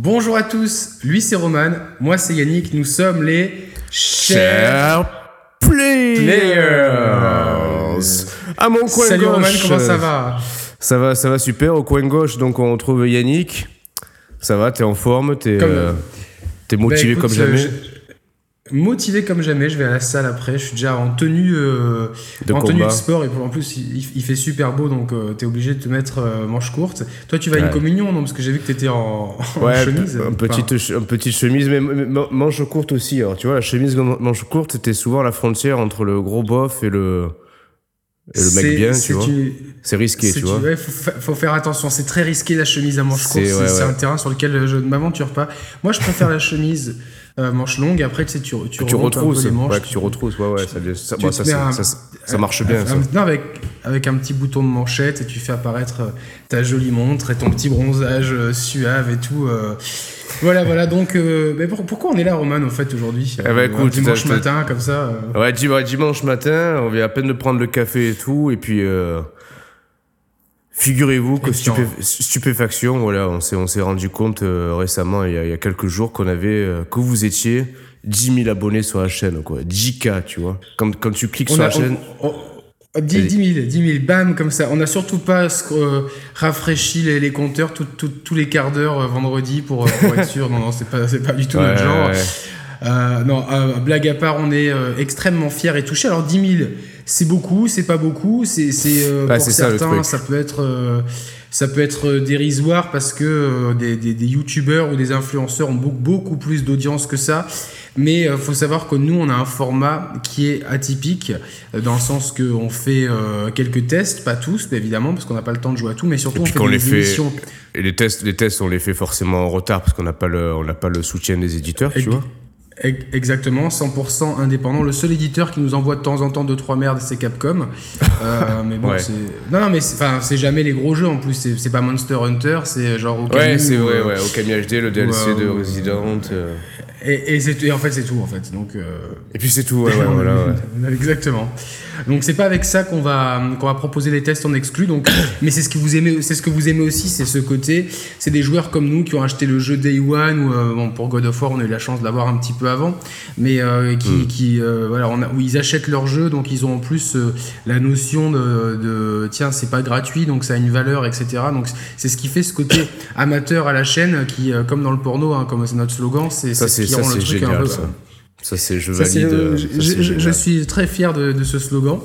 Bonjour à tous, lui c'est Roman, moi c'est Yannick, nous sommes les chers players. À mon coin Salut gauche. Roman, comment ça va? Ça va, ça va super. Au coin gauche, donc on trouve Yannick. Ça va, t'es en forme, t'es Comme- euh, t'es motivé Bah, écoute, comme jamais? euh, je- Motivé comme jamais, je vais à la salle après, je suis déjà en tenue, euh, De en tenue de sport et en plus il, il fait super beau donc euh, t'es obligé de te mettre euh, manche courte. Toi tu vas à une communion non? Parce que j'ai vu que t'étais en, en Ouais, chemise. un petite, une petite chemise, mais mais man- manche courte aussi. Alors, tu vois, la chemise man- manche courte, c'était souvent la frontière entre le gros bof et le, et le C'est- mec bien, c'est tu vois. une- C'est risqué, c'est tu vois. une- ouais, faut, fa- faut faire attention, c'est très risqué la chemise à manches courtes, c'est ouais, c'est ouais. un terrain sur lequel je ne m'aventure pas. Moi je préfère la chemise euh, manche longue, après tu sais, tu, retrousses, les manches, ouais, que tu retrousses, ouais, ouais, ça, un- marche bien, non, avec, avec un petit bouton de manchette et tu fais apparaître euh, ta jolie montre et ton petit bronzage euh, suave et tout. euh. Voilà, voilà. Donc, mais pour- pourquoi on est là, Roman, en fait, aujourd'hui? Eh ben, écoute, dimanche matin, comme ça. Ouais, dim- ouais, dimanche matin, on vient à peine de prendre le café et tout, et puis figurez-vous que stupé- stupéfaction, voilà, on s'est on s'est rendu compte euh, récemment, il y, a, il y a quelques jours, qu'on avait euh, que vous étiez 10 000 abonnés sur la chaîne, quoi, 10K, tu vois. Quand, quand tu cliques On sur a, la chaîne, on- on- 10, 10 000, 10 000, bam, comme ça. On n'a surtout pas euh, rafraîchi les, les compteurs tout- tout- tous les quarts d'heure euh, vendredi pour, euh, pour être sûr. Non, non, c'est pas, pas du tout Ouais, notre genre. ouais. Euh, non, blague à part, on est extrêmement fiers et touchés. Alors 10 000, c'est beaucoup, c'est pas beaucoup. C'est, c'est euh, pour ça, certains, ça peut être, euh, ça peut être euh, dérisoire parce que euh, des, des, des youtubeurs ou des influenceurs ont beaucoup, beaucoup plus d'audience que ça. Mais faut savoir que nous, on a un format qui est atypique dans le sens qu'on fait quelques tests, pas tous, mais évidemment, parce qu'on n'a pas le temps de jouer à tout, mais surtout on fait des les fait- émissions. et les tests, les tests, on les fait forcément en retard parce qu'on n'a pas le, on n'a pas le soutien des éditeurs, tu vois. Ex- Exactement, 100% indépendant. Le seul éditeur qui nous envoie de temps en temps deux trois merdes, c'est Capcom. Euh, mais bon, Ouais. c'est non, non, mais c'est- enfin, c'est jamais les gros jeux en plus. C'est pas Monster Hunter, c'est genre Okami Ouais, c'est vrai, euh, ouais, Okami HD, le DLC de Resident. euh. Et, et, en fait, c'est tout en fait. Donc euh, Et puis c'est tout, ouais, ouais, voilà. ouais. Exactement. Donc c'est pas avec ça qu'on va qu'on va proposer les tests en exclu. Donc, mais c'est ce que vous aimez, c'est ce que vous aimez aussi, c'est ce côté. C'est des joueurs comme nous qui ont acheté le jeu Day One ou euh, bon pour God of War, on a eu la chance de l'avoir un petit peu avant, mais euh, qui, Mm. qui euh, voilà, on a, où ils achètent leur jeu, donc ils ont en plus la notion de, de tiens c'est pas gratuit, donc ça a une valeur, etc. Donc c'est ce qui fait ce côté amateur à la chaîne, qui comme dans le porno, hein, comme c'est notre slogan, c'est Ça, ce qui rend le truc un peu- ça. Ça, c'est, je valide. euh, euh, je, suis très fier de, de ce slogan.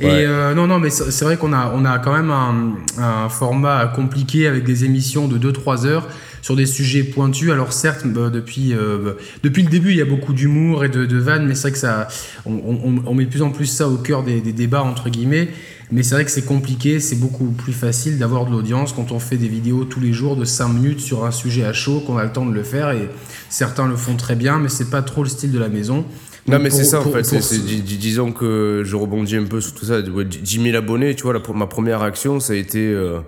Ouais. Et euh, non, non, mais c'est c'est vrai qu'on a, on a quand même un, un format compliqué avec des émissions de 2-3 heures sur des sujets pointus. Alors certes, bah, depuis, euh, bah, depuis le début, il y a beaucoup d'humour et de, de vannes, mais c'est vrai que ça, on, on- on met de plus en plus ça au cœur des, des débats entre guillemets. Mais c'est vrai que c'est compliqué, c'est beaucoup plus facile d'avoir de l'audience quand on fait des vidéos tous les jours de 5 minutes sur un sujet à chaud, qu'on a le temps de le faire. Et certains le font très bien, mais c'est pas trop le style de la maison. Non, mais c'est ça, en fait. disons que je rebondis un peu sur tout ça. Ouais, 10 000 abonnés, tu vois, la, ma première réaction, ça a été euh,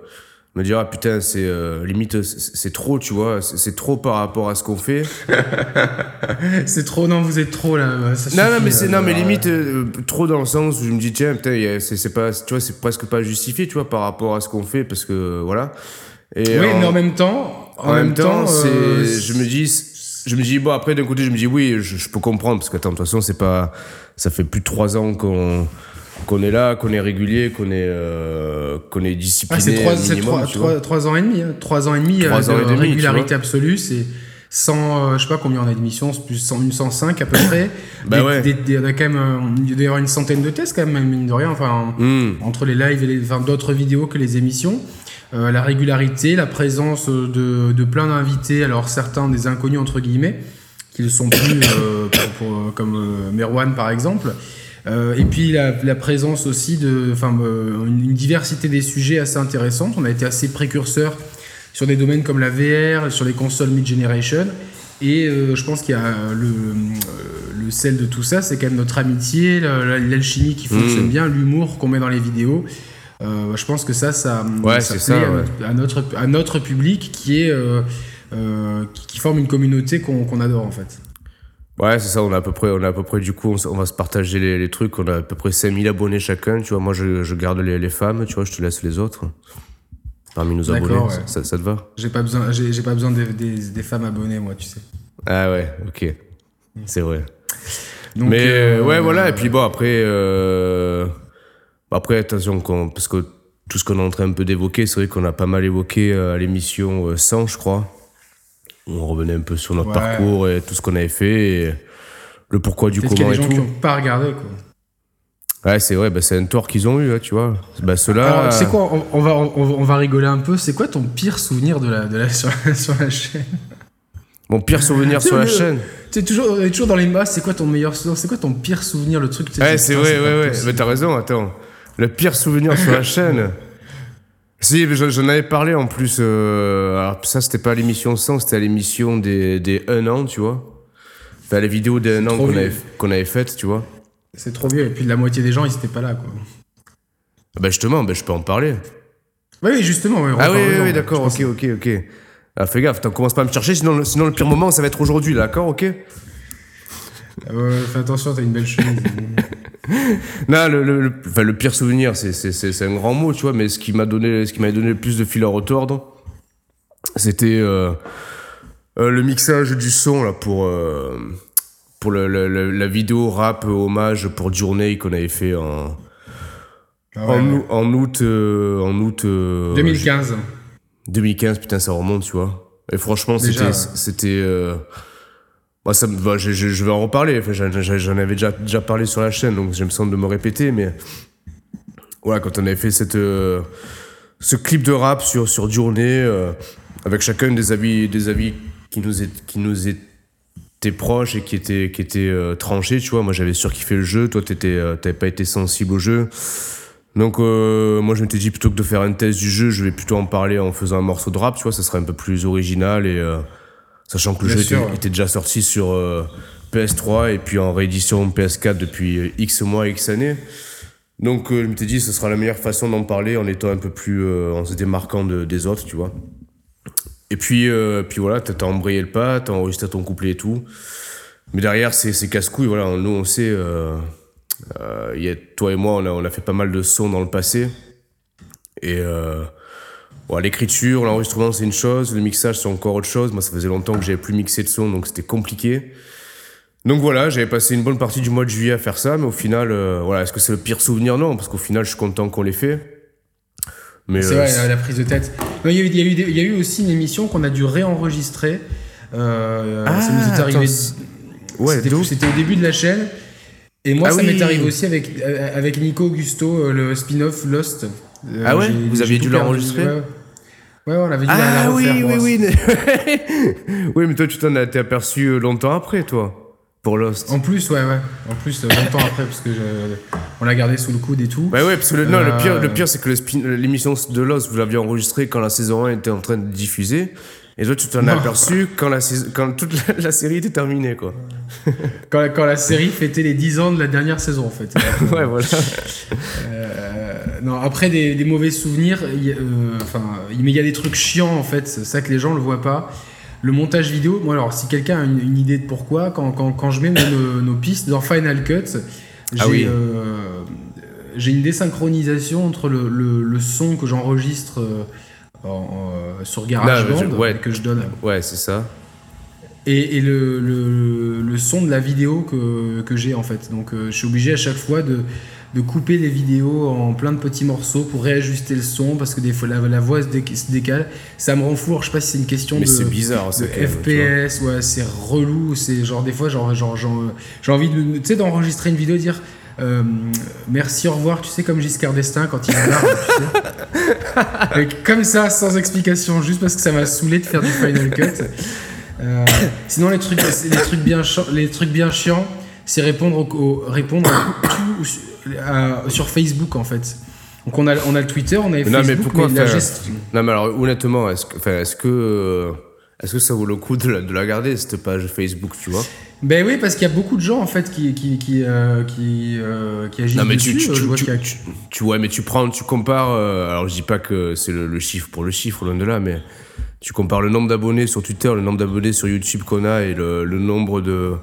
me dire, ah putain, c'est euh, limite, c'est, trop, tu vois, c'est, trop par rapport à ce qu'on fait. C'est trop, non, vous êtes trop là. ça non, non, mais c'est, là, non, mais euh, limite, euh, trop dans le sens où je me dis, tiens, putain, c'est, pas, tu vois, c'est presque pas justifié, tu vois, par rapport à ce qu'on fait, parce que, voilà. Et Oui, en- mais en même temps, En, même temps, c'est, euh, je me dis, je me dis bon après d'un côté je me dis oui, je, je peux comprendre parce que attends de toute façon c'est pas, ça fait plus de trois ans qu'on qu'on est là, qu'on est régulier, qu'on est euh, qu'on est ah, discipliné. c'est trois, un c'est minimum, trois, ans et demi, hein. trois ans et demi, Trois euh, ans de et demi, régularité absolue, c'est 100, euh, je sais pas combien on a d'émissions, c'est plus 100, une 105 à peu près. Bah Des- ouais. des- des- on a quand même, euh, il doit y avoir une centaine de tests quand même, mine de rien, enfin, Hmm. entre les lives et les, enfin, d'autres vidéos que les émissions. Euh, la régularité, la présence de, de plein d'invités, alors certains des inconnus entre guillemets, qui ne sont plus euh, pour- pour- comme euh, Merwan par exemple. Euh, et puis la, la présence aussi de, enfin, euh, une, diversité des sujets assez intéressante. On a été assez précurseurs sur des domaines comme la VR, sur les consoles mid-generation. Et euh, je pense qu'il y a le, le sel de tout ça, c'est quand même notre amitié, la- la- l'alchimie qui fonctionne Mm. bien, l'humour qu'on met dans les vidéos. Je pense que ça, ça, Ouais, ça plaît ça, à, notre, à, notre, à notre public qui est qui, forme une communauté qu'on qu'on adore en fait. Ouais, c'est ça, on a à peu près, on a à peu près, du coup, on, on va se partager les, les trucs, on a à peu près 5000 abonnés chacun, tu vois, moi je, je garde les, les femmes, tu vois, je te laisse les autres. parmi nos abonnés. Ouais. Ça, ça te va? J'ai pas besoin, j'ai j'ai pas besoin des, des- des femmes abonnées, moi, tu sais. Ah ouais, ok. C'est vrai. Donc, Mais euh, ouais, voilà. Et puis bon, après, euh, après attention, parce que tout ce qu'on est en train un peu d'évoquer, c'est vrai qu'on a pas mal évoqué euh, à l'émission euh, 100, je crois. On revenait un peu sur notre Ouais. parcours et tout ce qu'on avait fait, et le pourquoi du Peut-être qu'il y comment a des gens qui tout. ont pas regardé, quoi. Ouais, c'est vrai, bah, c'est un tort qu'ils ont eu, hein, tu vois. Bah, ceux-là. C'est quoi on, on va, on, on va rigoler un peu. C'est quoi ton pire souvenir de la, de la, sur, sur la chaîne? Mon pire souvenir sur la chaîne. Tu sais, toujours, on est toujours dans les masses. C'est quoi ton meilleur souvenir? C'est quoi ton pire souvenir Le truc. Ouais, c'est vrai, ouais, ouais. Mais t'as raison, attends. Le pire souvenir sur la chaîne. Si, j'en avais parlé en plus. euh, alors, ça, c'était pas l'émission 100, c'était à l'émission des, des 1 an, tu vois. Enfin, les vidéos des 1 an qu'on avait, qu'on avait faites, tu vois. C'est trop vieux. Et puis la moitié des gens, ils étaient pas là, quoi. Bah, justement, bah, je peux en parler. Oui, oui, justement. ouais, Ah oui, oui, d'accord, ok, ok, ok. Ah, fais gaffe, t'en commences pas à me chercher, sinon, le- sinon le pire moment, ça va être aujourd'hui, d'accord, ok? Euh, fais attention, t'as une belle chemise. Non, le, le, le- enfin, le pire souvenir, c'est, un grand mot, tu vois, mais ce qui m'a donné, ce qui m'a donné le plus de fil à retordre, c'était euh, euh, le mixage du son là pour euh, pour le, la vidéo rap hommage pour Journey qu'on avait fait en Ah ouais, en, ouais. août- en août euh, en août euh, 2015. 2015 putain ça remonte tu vois et franchement c'était bah, ça bah, je, je- vais en reparler. Enfin, j'en, avais déjà déjà parlé sur la chaîne donc je me sens de me répéter mais voilà quand on avait fait cette euh, ce clip de rap sur sur Journée euh, avec chacun des avis des avis qui nous est, qui nous étaient proches et qui étaient qui étaient euh, tranchés tu vois. Moi j'avais surkiffé le jeu toi t'avais pas été sensible au jeu. Donc moi je m'étais dit plutôt que de faire un test du jeu, je vais plutôt en parler en faisant un morceau de rap, tu vois, ça serait un peu plus original et sachant que le Bien jeu sûr, était, ouais. était déjà sorti sur euh, PS3 et puis en réédition PS4 depuis euh, X mois, X années. Donc euh, je m'étais dit ce sera la meilleure façon d'en parler en étant un peu plus euh, en se démarquant de- des autres, tu vois. Et puis puis voilà, t'as embrayé le pas, t'as enregistré ton couplet et tout. Mais derrière c'est casse-couille, voilà, nous on sait y a, toi et moi, on a, on a fait pas mal de sons dans le passé. Et bon, l'écriture, l'enregistrement, c'est une chose. Le mixage, c'est encore autre chose. Moi, ça faisait longtemps que j'avais plus mixé de son, donc c'était compliqué. Donc voilà, j'avais passé une bonne partie du mois de juillet à faire ça, mais au final, euh, voilà, est-ce que c'est le pire souvenir? Non, parce qu'au final, je suis content qu'on l'ait fait. Mais C'est euh, vrai, la, la prise de tête. Il y, a eu- il y a eu des- il y a eu aussi une émission qu'on a dû réenregistrer. Euh, Ah, ça nous est arrivé. ouais, C'était- au début de la chaîne. Et moi, Ah ça oui. m'est arrivé aussi avec, euh, avec Nico Augusto, euh, le spin-off Lost. Euh, Ah ouais j'ai- Vous aviez dû l'enregistrer ouais. Ouais, on avait dû la Ah oui, oui, oui. oui, mais toi, tu t'en as été aperçu euh, longtemps après, toi, pour Lost. En plus, ouais, ouais. En plus, euh, longtemps après, parce que je- on l'a gardé sous le coude et tout. Ouais, ouais, parce que le, non, le Euh, pire, le pire c'est que spin- l'émission de Lost, vous l'aviez enregistrée quand la saison 1 était en train de diffuser. Et toi, tu t'en as aperçu quand, la, quand toute la, la série était terminée, quoi. Quand, quand la série fêtait les 10 ans de la dernière saison, en fait. Ouais, voilà. Euh, non, après des, des mauvais souvenirs, euh, enfin, mais il y a des trucs chiants en fait, c'est ça que les gens ne le voient pas. Le montage vidéo, moi alors si quelqu'un a une, une idée de pourquoi, quand, quand, quand je mets nos, nos pistes dans Final Cut, j'ai Ah oui. euh, j'ai une désynchronisation entre le, le, le son que j'enregistre euh, en- en- sur GarageBand, je- ouais. que je donne, Ouais, c'est ça. et, et le, le, le son de la vidéo que, que j'ai en fait. Donc euh, je suis obligé à chaque fois de, de couper les vidéos en plein de petits morceaux pour réajuster le son parce que des fois la, la voix se, dé- se décale. Ça me rend fou. Alors, je sais pas si c'est une question Mais de, bizarre, même. FPS, ouais, c'est relou. C'est genre des fois, genre, genre, j'ai envie de, tu sais, d'enregistrer une vidéo et dire. euh, merci, au revoir, tu sais, comme Giscard d'Estaing quand il tu sais. Et comme ça, sans explication, juste parce que ça m'a saoulé de faire du Final Cut. Euh, sinon, les trucs, les trucs bien, les trucs bien chiants, c'est répondre, au, au- répondre à sur- à- sur Facebook en fait. Donc on a, on a le Twitter, on a le Mais non, mais pourquoi la gestion- Non, mais alors, honnêtement, est-ce que, est-ce que, euh, est-ce que ça vaut le coup de la, de la garder, cette page Facebook, tu vois? Ben oui, parce qu'il y a beaucoup de gens en fait qui qui qui euh, qui, euh, qui agissent Non, mais dessus. tu, tu, Euh, tu, vois tu, a- tu- tu- ouais, mais tu prends, tu compares. euh, alors, je dis pas que c'est le, le chiffre pour le chiffre, loin de là, mais tu compares le nombre d'abonnés sur Twitter, le nombre d'abonnés sur YouTube qu'on a et le, le nombre de.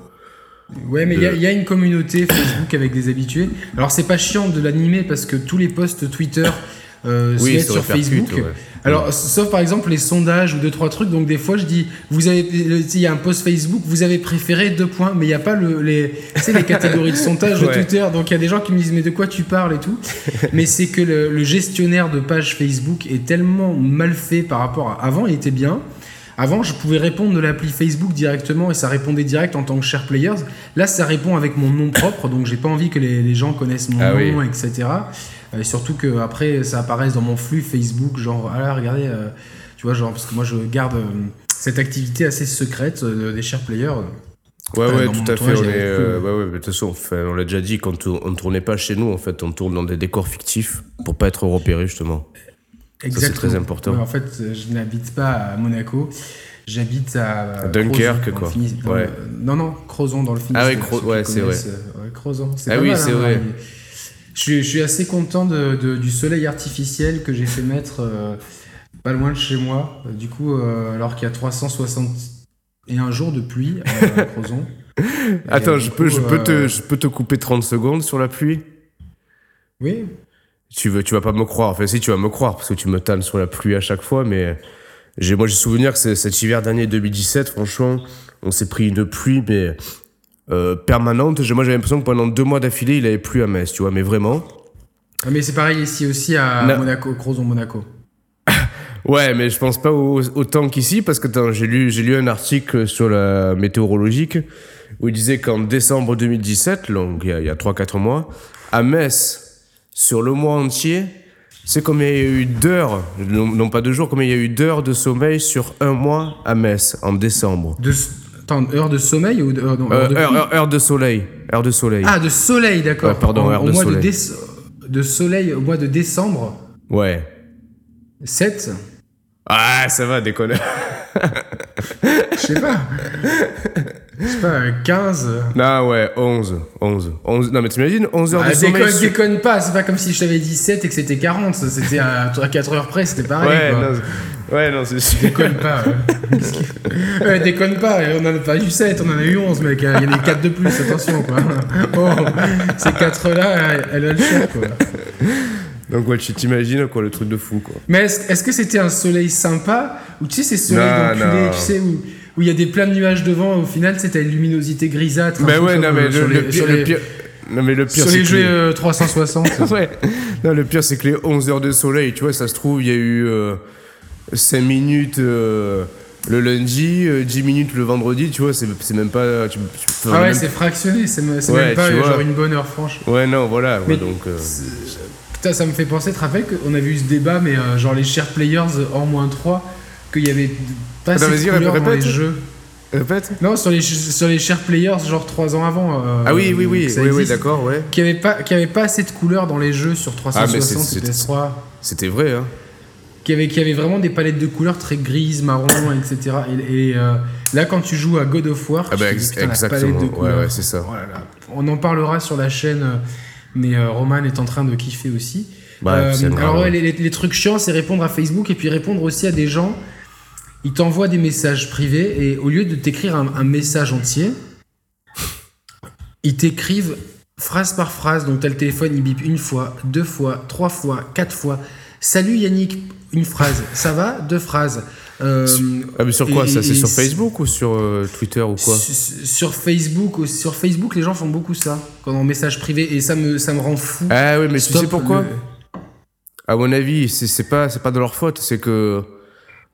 Ouais, mais il y a- de- il y, a une communauté Facebook avec des habitués. Alors c'est pas chiant de l'animer parce que tous les posts Twitter euh, se Oui, mettent sur Facebook. ouais. Alors, sauf par exemple les sondages ou deux trois trucs. Donc des fois, je dis, vous avez, il y a un post Facebook, vous avez préféré deux points, mais il n'y a pas le, les, les catégories de sondage de Ouais. Twitter. Donc il y a des gens qui me disent, mais de quoi tu parles et tout. mais c'est que le, le gestionnaire de page Facebook est tellement mal fait par rapport à avant. Il était bien. Avant, je pouvais répondre de l'appli Facebook directement et ça répondait direct en tant que share players. Là, ça répond avec mon nom propre, donc j'ai pas envie que les, les gens connaissent mon Ah nom, oui. etc. Euh, surtout que après, ça apparaisse dans mon flux Facebook, genre ah là, regardez, euh, tu vois, genre parce que moi je garde euh, cette activité assez secrète euh, des share players. Ouais, ouais, tout à fait. On est, euh, ouais, ouais, mais de toute façon, enfin, on l'a déjà dit, quand on, on ne tournait pas chez nous, en fait, on tourne dans des décors fictifs pour pas être repéré, justement. C'est très important. Ouais, en fait, je n'habite pas à Monaco. J'habite à, À Dunkerque, quoi. Finis- Ouais. non, non, Crozon dans le Finistère. Ah oui, Cro- ouais, c'est connaissent, euh, ouais, Crozon. C'est Ah pas oui, c'est hein, vrai. mais Je suis, je suis assez content de, de- du soleil artificiel que j'ai fait mettre euh, pas loin de chez moi. Du coup, euh, alors qu'il y a 361 jours de pluie à Crozon. Et, Attends, du je coup, peux, je, peux te, je peux te couper 30 secondes sur la pluie? Oui, tu, veux, tu vas pas me croire. Enfin, si, tu vas me croire, parce que tu me tannes sur la pluie à chaque fois, mais j'ai, moi, j'ai souvenir que cet hiver dernier 2017, franchement, on s'est pris une pluie, mais euh, permanente. J'ai- Moi, j'avais l'impression que pendant deux mois d'affilée, il avait plu à Metz, tu vois, mais vraiment. Ah, mais c'est pareil ici aussi à Non. Monaco, Crozon, Monaco. Ouais, mais je pense pas au- autant qu'ici, parce que j'ai lu, j'ai lu un article sur la météorologique où il disait qu'en décembre 2017, donc il y a, il y a 3-4 mois, à Metz, sur le mois entier, c'est combien il y a eu d'heures, non, non pas de jours, combien il y a eu d'heures de sommeil sur un mois à Metz, en décembre. De, attends, heure de sommeil ou heure, Euh, heure de heure, de soleil. Heure de soleil. Ah, de soleil, d'accord. Ouais, pardon, En- heure au de mois soleil. De, déce- de soleil au mois de décembre, Ouais. 7 Ah, ça va, déconner. Je sais pas. Sais pas, euh, 15 non, ouais, 11. 11. 11. Non, mais t'imagines, 11 heures ah, de sommeil. déconne, déconne pas, c'est pas comme si je t'avais dit 7 et que c'était 40. C'était à, à 4 heures près, c'était pareil. Ouais, quoi. non, c'est- ouais, non, c'est sûr. Déconne pas. Ouais. Ouais, déconne pas, on en a pas eu 7, on en a eu 11, mec. Il y en a eu 4 de plus, attention quoi. Oh, ces 4 là, elles valent cher quoi. Donc ouais, tu t'imagines quoi, le truc de fou quoi. Mais est-ce que c'était un soleil sympa Ou tu sais, ces soleils d'enculés, tu sais, où où il y a des plein de nuages devant, au final, tu sais, t'as une luminosité grisâtre. peu ouais, non mais euh, le, pire, le non mais le pire c'est les que jeux les- euh, 360. ouais. Non, le pire c'est que les 11 heures de soleil, tu vois, ça se trouve, il y a eu 5 minutes euh, le lundi, euh, 10 minutes le vendredi, tu vois, c'est c'est même pas tu, tu- Ah ouais, même- c'est fractionné, c'est c'est Ouais, même pas euh, genre une bonne heure franche. Ouais, non, voilà, ouais, Mais- donc euh, Putain, ça me fait penser, tu te rappelles qu'on avait eu ce débat, mais euh, genre les share players en moins 3, qu'il y avait pas Attends, vas-y, dans les jeux. répète. Non, sur les, sur les share players, genre 3 ans avant. euh, Ah oui, oui, oui, oui, oui, d'accord, ouais. Qu'il n'y avait, pas- qu'il y avait pas assez de couleurs dans les jeux sur Ah, mais 360 c'est- et c'est- PS3. C'était vrai hein. Qu'il y, avait, qu'il y avait vraiment des palettes de couleurs très grises, marron, etc. Et, et, euh, là, quand tu joues à God of War, Ah tu bah, dis, exactement, de ouais, ouais, c'est ça. Oh là là. On en parlera sur la chaîne, euh, mais euh, Roman est en train de kiffer aussi. Bah, alors ouais, ouais. les, les- les trucs chiants, c'est répondre à Facebook et puis répondre aussi à des gens. Ils t'envoient des messages privés et au lieu de t'écrire un, un message entier, ils t'écrivent phrase par phrase. Donc t'as le téléphone, il bip une fois, deux fois, trois fois, quatre fois. Salut Yannick, une phrase. Ça va? Deux phrases. Euh, Ah mais sur quoi et- ça? C'est sur Facebook ou sur euh, Twitter ou quoi? Sur, sur Facebook, sur Facebook, les gens font beaucoup ça, quand en message privé, et ça me, ça me rend fou. Ah oui, mais tu Stop sais pourquoi? le- À mon avis, c'est c'est pas, c'est pas de leur faute, c'est que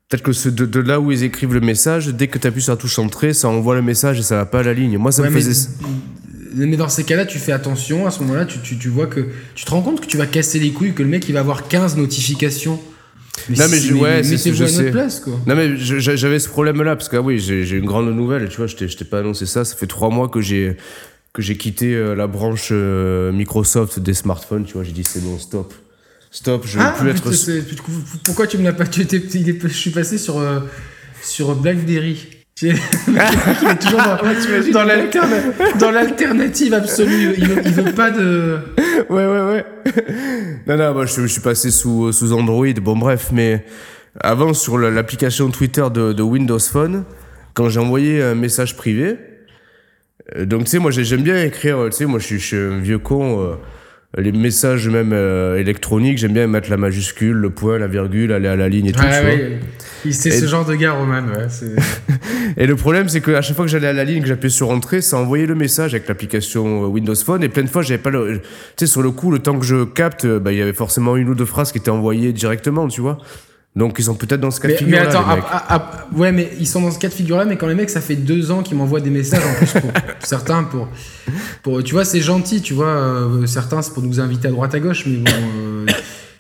peut-être que ce- de, de là où ils écrivent le message, dès que tu appuies sur la touche entrée, ça envoie le message et ça va pas à la ligne. Moi, ça Ouais, me mais, faisait. mais dans ces cas-là, tu fais attention. À ce moment-là, tu, tu, tu vois que. Tu te rends compte que tu vas casser les couilles, que le mec il va avoir 15 notifications. Non, mais je- ouais, c'est- mettez-vous je sais. place, quoi. Non mais j'avais ce problème-là parce que ah oui, j'ai une grande nouvelle. Tu vois, je t'ai je t'ai pas annoncé ça. Ça fait trois mois que j'ai que j'ai quitté euh, la branche euh, Microsoft des smartphones. Tu vois, j'ai dit c'est bon, stop, stop. Je veux Ah, plus être. putain, pourquoi tu me l'as pas tu étais- il est- Je suis passé sur, euh, sur BlackBerry. Il est toujours dans, dans l'alterna- dans l'alternative absolue. Il veut, il veut pas de. ouais, ouais, ouais. non, non, moi, je, je suis passé sous, sous Android. Bon, bref, mais avant, sur la- l'application Twitter de, de Windows Phone, quand j'ai envoyé un message privé, euh, donc, tu sais, moi, j'ai- j'aime bien écrire, tu sais, moi, je suis, je suis un vieux con. euh, les messages même euh, électroniques, j'aime bien mettre la majuscule, le point, la virgule, aller à la ligne et tout. Vois. ouais. Il- C'est ce genre de gars, Roman. Ouais, Et le problème, c'est qu'à chaque fois que j'allais à la ligne, que j'appuyais sur entrée, ça envoyait le message avec l'application euh, Windows Phone. Et plein de fois, j'avais pas le. Tu sais, sur le coup, le temps que je capte, euh, bah, il y avait forcément une ou deux phrases qui étaient envoyées directement, tu vois. Donc, ils sont peut-être dans ce cas de mais, figure. mais attends, ap- ouais, mais ils sont dans ce cas de figure-là, mais quand les mecs, ça fait deux ans qu'ils m'envoient des messages en plus pour certains pour, pour, tu vois, c'est gentil, tu vois, euh, certains c'est pour nous inviter à droite à gauche, mais bon, euh,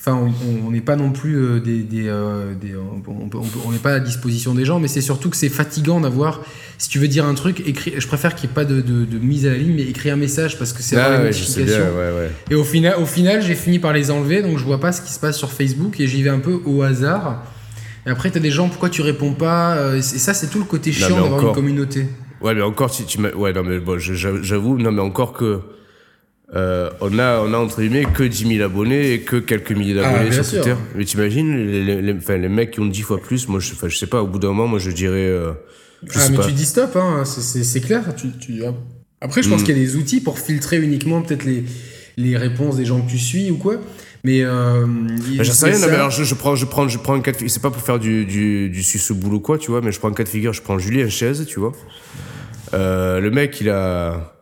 enfin, on- n'est pas non plus euh, des, des, euh, des- on n'est pas à la disposition des gens, mais c'est surtout que c'est fatigant d'avoir, si tu veux dire un truc, écrit, je préfère qu'il n'y ait pas de, de- de mise à la ligne, mais écrire un message parce que c'est Ah ouais, bien. Et au final, au final j'ai fini par les enlever, donc je vois pas ce qui se passe sur Facebook et j'y vais un peu au hasard. Et après, t'as des gens, pourquoi tu réponds pas euh, Et ça, c'est tout le côté chiant d'avoir une communauté. Ouais, mais encore, tu, tu m'as- ouais, non, mais bon, j'avoue, non, mais encore que. Euh, on, a, on a entre guillemets que 10 000 abonnés et que quelques milliers Ah, d'abonnés bien sur sûr. Twitter. Mais t'imagines, les, les, les- enfin, les mecs qui ont 10 fois plus, moi je, je sais pas, au bout d'un moment, moi je dirais. euh, je Ah, mais pas. tu dis stop, hein, c'est- clair. Tu, tu- Après, je pense Mm. qu'il y a des outils pour filtrer uniquement peut-être les, les réponses des gens que tu suis ou quoi. Mais. Euh, Bah, J'en sais rien, non, ça. mais alors je, je prends, je prends, je prends un cas de figure, c'est pas pour faire du, du, du suce boulot quoi, tu vois, mais je prends un cas de figure, je prends Julien Chaise, tu vois. Euh, le mec, il a.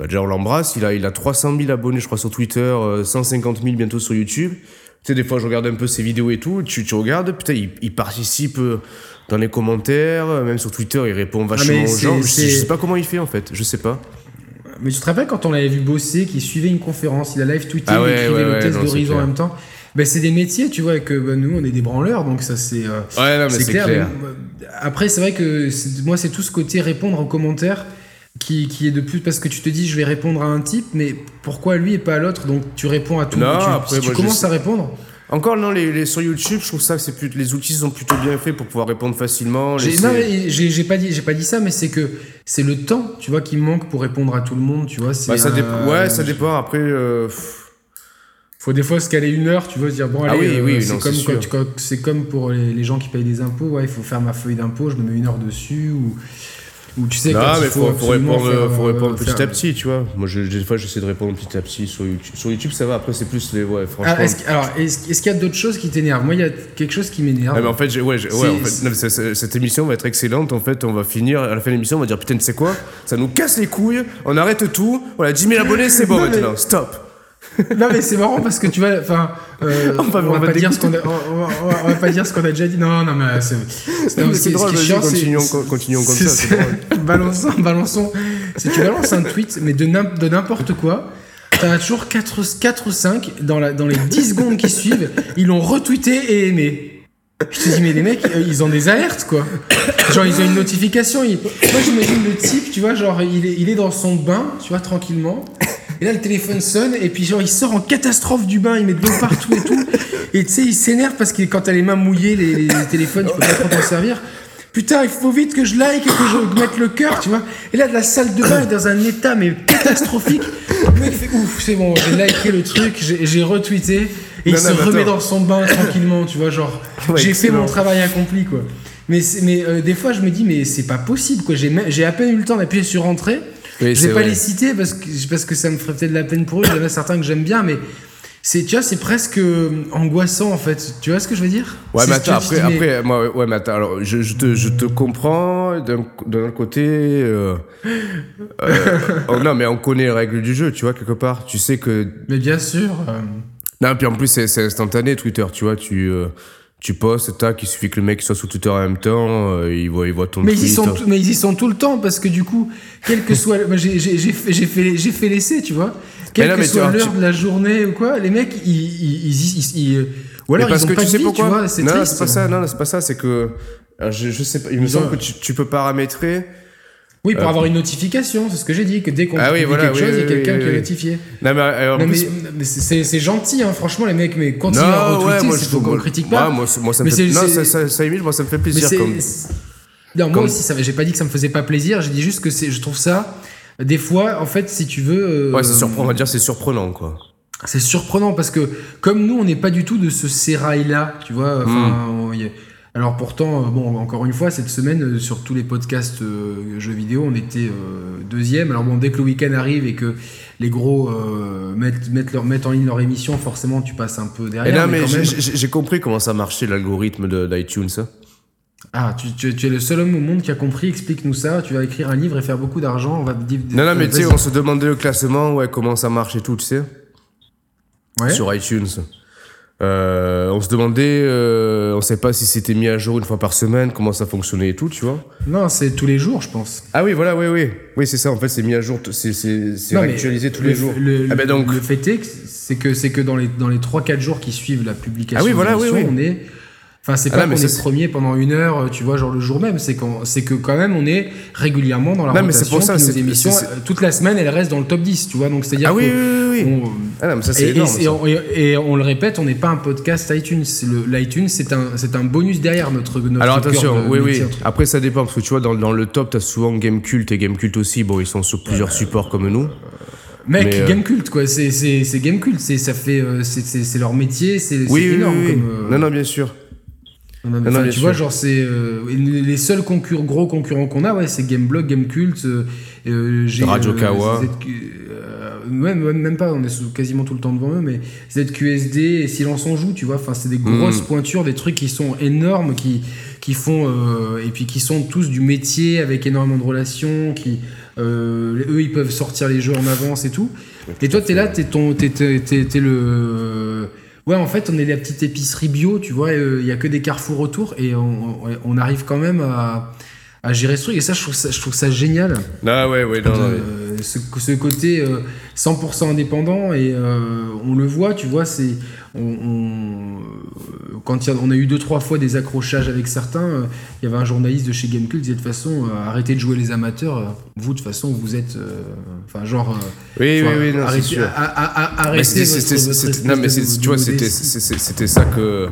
Bah, déjà, on l'embrasse, il a, il a 300 000 abonnés, je crois, sur Twitter, euh, 150 000 bientôt sur YouTube. Tu sais, des fois, je regarde un peu ses vidéos et tout, tu, tu regardes, putain, il, il participe euh, dans les commentaires, euh, même sur Twitter, il répond vachement mais aux gens. Je, sais pas comment il fait, en fait, je sais pas. Mais tu te rappelles quand on l'avait vu bosser, qu'il suivait une conférence, il a live tweeté, Ah ouais, il écrivait ouais, le test d'horizon en même temps. Ben, c'est des métiers, tu vois, et que ben, nous, on est des branleurs, donc ça, c'est. euh, Ouais, clair. clair. mais, euh, après, c'est vrai que moi, c'est tout ce côté répondre aux commentaires qui, qui est de plus parce que tu te dis, je vais répondre à un type, mais pourquoi lui et pas à l'autre? Donc tu réponds à tout. Non, tu, après, si tu commences à répondre. Encore, non, les, les- sur YouTube, je trouve ça que c'est plus, les outils sont plutôt bien faits pour pouvoir répondre facilement. Laisser- non, mais j'ai, pas dit, j'ai pas dit ça, mais c'est que c'est le temps, tu vois, qui me manque pour répondre à tout le monde, tu vois. Bah, ça. Ouais, ça dépend. Après, euh, Faut des fois se caler une heure, tu vois, se dire bon Ah allez, oui, euh, oui, c'est comme pour les, les gens qui payent des impôts, ouais, il faut faire ma feuille d'impôt, je me mets une heure dessus ou ou tu sais non, mais il faut, répondre, faire, faut euh, répondre petit à petit, tu vois. Moi, je, des fois, j'essaie de répondre petit à petit sur YouTube. Sur YouTube, ça va. Après, c'est plus les. Ouais, franchement. Ah, que- alors, est-ce, qu'il y a d'autres choses qui t'énervent? Moi, il y a quelque chose qui m'énerve. Ah, mais en fait, ouais, ouais, en non, cette émission va être excellente. En fait, on va finir à la fin de l'émission, on va dire putain, tu sais quoi? Ça nous casse les couilles. On arrête tout. Voilà, 10 000 abonnés, c'est bon Non, mais- maintenant. Stop. Non, mais c'est marrant parce que tu vois, enfin, euh, On va- on, on va va pas dire ce qu'on a, on, va- pas dire ce qu'on a déjà dit. Non, non, mais c'est, c'est, ce chiant, c'est- continuons, co- continuons comme ça, balançons, balançons. Si tu balances un tweet, mais de, n'im- de n'importe quoi, t'en as toujours 4, 4 ou 5 dans, la, dans les 10 secondes qui suivent, ils l'ont retweeté et aimé. Je te dis, mais les mecs, euh, ils ont des alertes, quoi. Genre, ils ont une notification. ils- Moi, j'imagine le type, tu vois, genre, il est, il est dans son bain, tu vois, tranquillement. Et là, le téléphone sonne, et puis, genre, il sort en catastrophe du bain, il met de l'eau partout et tout. Et tu sais, il s'énerve parce que quand t'as les mains mouillées, les, les téléphones, tu peux pas trop t'en servir. Putain, il faut vite que je like et que je mette le cœur, tu vois. Et là, la salle de bain est dans un état, mais catastrophique. Le mec fait ouf, c'est bon, j'ai liké le truc, j'ai retweeté. Et il Non, se non, remet dans son bain tranquillement, tu vois, genre, Ouais, j'ai fait mon travail accompli, quoi. Mais, mais euh, des fois, je me dis, mais c'est pas possible, quoi. J'ai à peine eu le temps d'appuyer sur entrée. Oui, je vais pas vrai. les citer parce que, parce que ça me ferait peut-être de la peine pour eux. Il y en a certains que j'aime bien, mais c'est, tu vois, c'est presque euh, angoissant, en fait. Tu vois ce que je veux dire? Ouais, mais attends, après, mais- après, moi, ouais, mais attends, alors, je, je te, je te comprends d'un côté. euh, euh, oh, non, mais on connaît les règles du jeu, tu vois, quelque part. Tu sais que. Mais bien sûr. euh, Non, puis en plus, c'est c'est instantané, Twitter, tu vois. Tu, euh, tu postes, tac, il suffit que le mec soit sur Twitter en même temps, euh, il, voit, il voit ton Mais ils, y sont mais ils y sont tout le temps parce que du coup, quel que soit. j'ai- J'ai j'ai fait, j'ai fait, j'ai fait l'essai, tu vois. Quelle que soit l'heure tu- de la journée ou quoi, les mecs, ils. ils, ils- ils- ils- ou alors Mais parce ils ont que pas tu sais vie, pourquoi tu vois. C'est Non, c'est pas ça, non, c'est pas ça, c'est que. je, je sais pas, il me semble que tu, tu peux paramétrer. Oui, pour Euh, avoir une notification, c'est ce que j'ai dit, que dès qu'on Ah oui, voilà, quelque oui, chose, il y a quelqu'un qui est notifié. Non, mais euh, en Non, mais, plus. mais c'est gentil, hein, franchement, les mecs, mais continuez à retweeter, ouais, c'est qu'on critique pas. Ouais, moi, ça me fait. Non, ça, ça, ça imite, moi, ça me fait plaisir. Comme... Non, moi comme- aussi, j'ai pas dit que ça me faisait pas plaisir, j'ai dit juste que je trouve ça. Des fois, en fait, si tu veux. euh, Ouais, c'est surprenant, on va dire c'est surprenant, quoi. C'est surprenant parce que, comme nous, on n'est pas du tout de ce sérail-là, tu vois. Enfin, Hmm. Alors pourtant, euh, bon, encore une fois, cette semaine, euh, sur tous les podcasts euh, jeux vidéo, on était euh, deuxième. Alors bon, dès que le week-end arrive et que les gros euh, mettent, mettent, leur, mettent en ligne leur émission, forcément, tu passes un peu Et derrière. là, mais mais quand même- j'ai- compris comment ça marchait l'algorithme d'iTunes. hein. Ah, tu, tu- tu es le seul homme au monde qui a compris. Explique-nous ça. Tu vas écrire un livre et faire beaucoup d'argent. On va. Non, non, mais tu sais, on se demandait le classement, ouais, comment ça marche et tout, tu sais, Ouais. sur iTunes. Euh, on se demandait, euh, on sait pas si c'était mis à jour une fois par semaine, comment ça fonctionnait et tout, tu vois. Non, c'est tous les jours, je pense. Ah oui, voilà, oui, oui. Oui, c'est ça, en fait, c'est mis à jour, c'est réactualisé tous le- les jours. Le, ah ben donc, le fait est que c'est que que dans les dans les 3-4 jours qui suivent la publication, Ah oui, voilà, oui, oui. on est. Enfin, c'est Ah pas mais qu'on est premier pendant une heure, tu vois, genre le jour même. C'est qu'on, c'est que quand même, on est régulièrement dans la Non, mais rotation. pour ça, nos émissions, euh, toute la semaine, elles restent dans le top 10, tu vois. Donc c'est à dire ah oui, que oui, oui, oui. on- Ah non, mais ça, et, énorme. et ça. on, et- et on le répète, on n'est pas un podcast iTunes. L'iTunes, c'est un, c'est un bonus derrière notre. notre Alors attention, de oui, oui. Après, ça dépend, parce que tu vois, dans, dans le top, t'as souvent Game Cult et Game Cult aussi. Bon, ils sont sur plusieurs supports comme nous. Mec, Mais, euh, Game Cult, quoi. C'est, Game Cult. C'est, ça fait, euh, c'est, leur métier. C'est, Oui, c'est oui, énorme. oui, oui. Comme, euh, Non, non, bien sûr. Non, mais Non, enfin, non, bien tu vois, genre, c'est. euh, les les seuls concurrents, gros concurrents qu'on a, ouais, c'est Gameblog, Gamecult. Euh, euh, Radio Kawa. ZQ, euh, même, même pas, on est sous- quasiment tout le temps devant eux, mais ZQSD et Silence on joue, tu vois. Enfin, c'est des grosses Mm. pointures, des trucs qui sont énormes, qui, qui font. euh, et puis qui sont tous du métier avec énormément de relations, qui. euh, eux, ils peuvent sortir les jeux en avance et tout. Et toi, t'es là, t'es ton, t'es, t'es, t'es- t'es le. Ouais, en fait, on est la petite épicerie bio, tu vois. Il y a que des carrefours autour et on, arrive quand même à, à gérer ce truc. Et ça, je trouve ça, je trouve ça génial. Ah ouais, ouais, non, non, ouais. Euh, ce, ce côté euh, 100% indépendant et euh, on le voit, tu vois, c'est on, on- euh, quand a- on a eu deux trois fois des accrochages avec certains, euh, il y avait un journaliste de chez Gamecult qui disait de toute façon euh, arrêtez de jouer les amateurs, vous de toute façon vous êtes, enfin genre, Oui, oui, oui, non, c'est arrêtez, sûr. a- a- arrêtez votre- non, mais tu vois, c'était ça que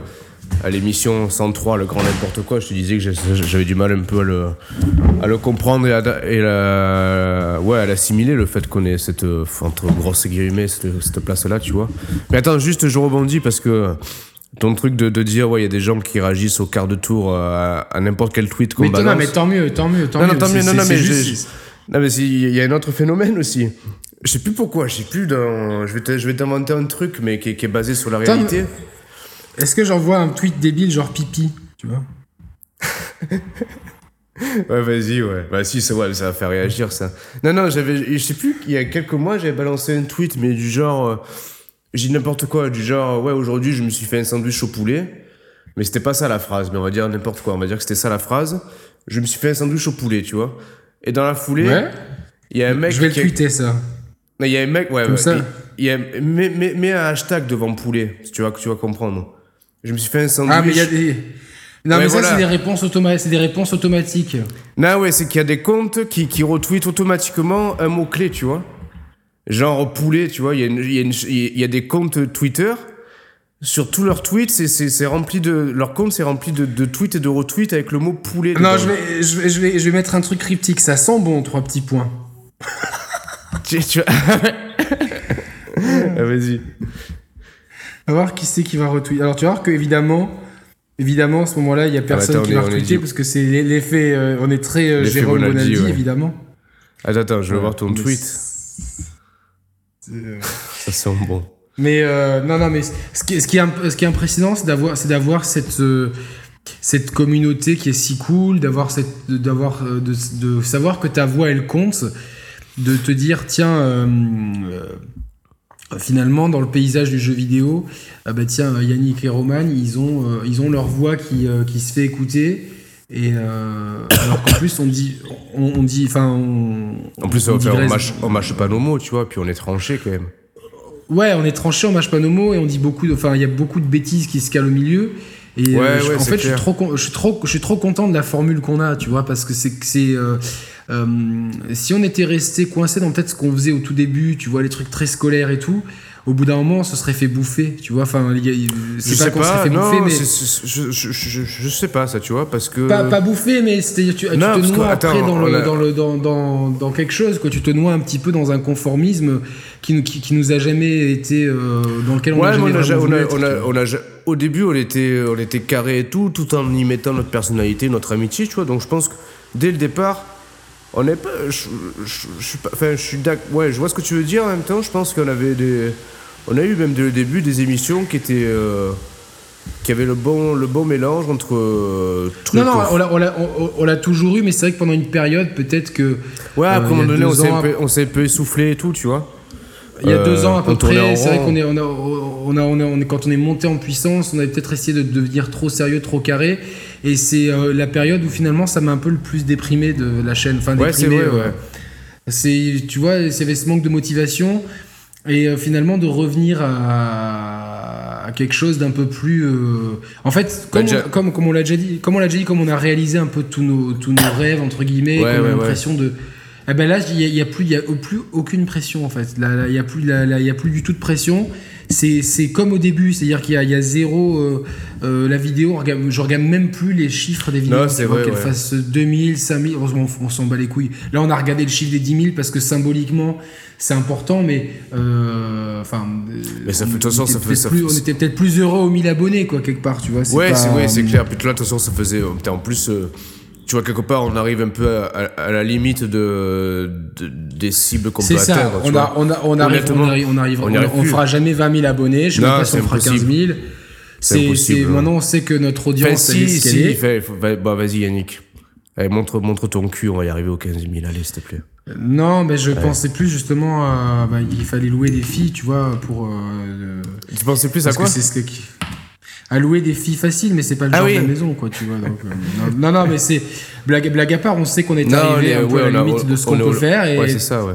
à l'émission 103, le grand n'importe quoi, je te disais que j'avais du mal un peu à le, à le comprendre et à, et la, ouais, à l'assimiler, le fait qu'on ait cette, euh, entre grosses guillemets, cette, cette place-là, tu vois. Mais attends, juste, je rebondis parce que ton truc de, de dire, ouais, il y a des gens qui réagissent au quart de tour à, à n'importe quel tweet qu'on Mais, tant- non, balance. mais tant mieux, tant mieux, tant Non, mieux. non, tant mieux, non, non, mais juste- Non, mais il y a un autre phénomène aussi. Je sais plus pourquoi, je sais plus dans. Je vais t'inventer un truc, mais qui, est- qui est basé sur la réalité. Est-ce que j'envoie un tweet débile genre pipi, tu vois? Ouais, vas-y, ouais. Bah, si, ça, ouais, ça va faire réagir, ça. Non, non, j'avais. Je sais plus, il y a quelques mois, j'avais balancé un tweet, mais du genre. euh, J'ai dit n'importe quoi, du genre, ouais, aujourd'hui, je me suis fait un sandwich au poulet. Mais c'était pas ça la phrase, mais on va dire n'importe quoi. On va dire que c'était ça la phrase. Je me suis fait un sandwich au poulet, tu vois. Et dans la foulée, Ouais. il y a un mec Je vais le qui a- tweeter ça. Non, Il y a un mec, ouais, Comme ouais, ça. y a, mets, mets- mets un hashtag devant poulet, si tu vas, tu vas comprendre. Je me suis fait un sandwich. Ah mais il y a des. Non Ouais, mais ça voilà. c'est des réponses c'est des réponses automatiques. Non, ouais, c'est qu'il y a des comptes qui, qui retweetent automatiquement un mot-clé, tu vois. Genre poulet, tu vois, il y, a une- il y, a une- il y a des comptes Twitter. Sur tous leurs tweets, c'est- rempli de. Leur compte, c'est rempli de, de tweets et de retweets avec le mot poulet. Non, dedans. je vais, je, vais, je, vais, je vais mettre un truc cryptique, ça sent bon, trois petits points. Tu, tu- Ah, Vas-y. On va voir qui c'est qui va retweeter. Alors tu vas voir que évidemment, évidemment à ce moment-là, il y a personne attends, qui on va retweeter dit- parce que c'est l'effet, euh, on est très euh, Jérôme Bonaldi, Bonaldi, ouais. évidemment. Attends, attends, je vais voir ton tweet. euh, Ça sent bon. Mais euh, non, non, mais ce qui, ce qui est, ce qui est impressionnant, c'est d'avoir, c'est d'avoir cette, euh, cette communauté qui est si cool, d'avoir cette, d'avoir, euh, de, de savoir que ta voix elle compte, de te dire tiens, euh, euh, finalement dans le paysage du jeu vidéo, ah bah tiens, Yannick et Roman, ils ont, euh, ils ont leur voix qui, euh, qui se fait écouter. Et euh, alors qu'en plus on dit, on, on dit, enfin, on, En plus, on faire, on mâche, on mâche pas nos mots, tu vois, puis on est tranché quand même. Ouais, on est tranché, on mâche pas nos mots et on dit beaucoup de, enfin, il y a beaucoup de bêtises qui se calent au milieu. Et Ouais, euh, je- ouais, en c'est fait, je suis trop, je suis trop, je suis trop content de la formule qu'on a, tu vois, parce que c'est, que c'est, euh, euh, si on était resté coincé dans peut-être ce qu'on faisait au tout début, tu vois, les trucs très scolaires et tout, au bout d'un moment, ce serait fait bouffer, tu vois. Enfin, c'est pas qu'on serait pas, fait non, bouffer, mais je, je, je, je sais pas ça, tu vois, parce que. pas, pas bouffer, mais c'est-à-dire tu, tu Non, te noies attends, après dans, on le, a- dans, le, dans, dans, dans quelque chose, quoi. Tu te noies un petit peu dans un conformisme qui, nous- qui, qui nous a jamais été euh, dans lequel on Ouais, a mais jamais on a, on a, être, on a, on a au début, on était, on était carré et tout, tout en y mettant notre personnalité, notre amitié, tu vois. Donc je pense que dès le départ, on n'est pas. Je. Enfin, je suis d'ac- Ouais, je vois ce que tu veux dire en même temps. Je pense qu'on avait des. On a eu même dès le début des émissions qui étaient. euh, qui avaient le bon, le bon mélange entre. euh, trucs Non, non, on l'a- on toujours eu, mais c'est vrai que pendant une période, peut-être que. Ouais, à un euh, moment y a donné, on s'est un peu- un essoufflé et tout, tu vois. Il y a deux ans à peu près, c'est vrai qu'on est, on a, on a, on a- on est- quand on est monté en puissance, on avait peut-être essayé de devenir trop sérieux, trop carré, et c'est euh, la période où finalement ça m'a un peu le plus déprimé de la chaîne. Enfin, Ouais, c'est déprimé, vrai, euh, ouais. C'est, tu vois, il y avait ce manque de motivation et euh, finalement de revenir à, à quelque chose d'un peu plus. euh, En fait, comme, Bah, on, comme, comme on l'a déjà dit, comme on l'a déjà dit, comme on a réalisé un peu tous nos, tous nos rêves entre guillemets, Ouais, ouais. l'impression de. Eh ben là, il n'y a, y a plus, il y a plus aucune pression en fait. Il n'y a plus, là, là, il y a plus du tout de pression. C'est, comme au début, c'est-à-dire qu'il y a, il y a zéro. euh, euh, la vidéo, on regarde- je regarde même plus les chiffres des vidéos. Qu'elles ouais. fassent 2000, 5000, heureusement, on, on s'en bat les couilles. Là, on a regardé le chiffre des 10 000 parce que symboliquement, c'est important, mais. euh, Enfin. euh, ça fait- de toute façon, ça fait- peut-être ça plus- fait- On était peut-être plus heureux aux 1000 abonnés, quoi, quelque part, tu vois. Ouais, c'est ouais, clair. Puis là, de toute façon, ça faisait. en plus, tu vois, quelque part, on arrive un peu à, à- à la limite de, de- des cibles qu'on peut ça, atteindre. on, a, on, a, on arrive, on arrive, on, arrive- on y on- arrive on plus. fera jamais 20 000 abonnés, je sais Non, même pas si on fera impossible. 15 000. C'est hein. maintenant on sait que notre Enfin, audience elle est si, si, est. fait- va- bah, vas-y, Yannick. Allez, montre, montre ton cul, on va y arriver aux 15 000. Allez, s'il te plaît. Non, mais je pensais plus justement à, bah, il fallait louer des filles, tu vois, pour. euh, Tu pensais plus à quoi? c'est ce que à louer des filles faciles, mais c'est pas le Ah genre oui. de la maison, quoi, tu vois. donc, euh, non, non, mais c'est blague, blague à part, on sait qu'on est Non, arrivé est- un peu ouais, à la a- limite de ce on qu'on peut faire, et, Ouais, c'est ça, ouais.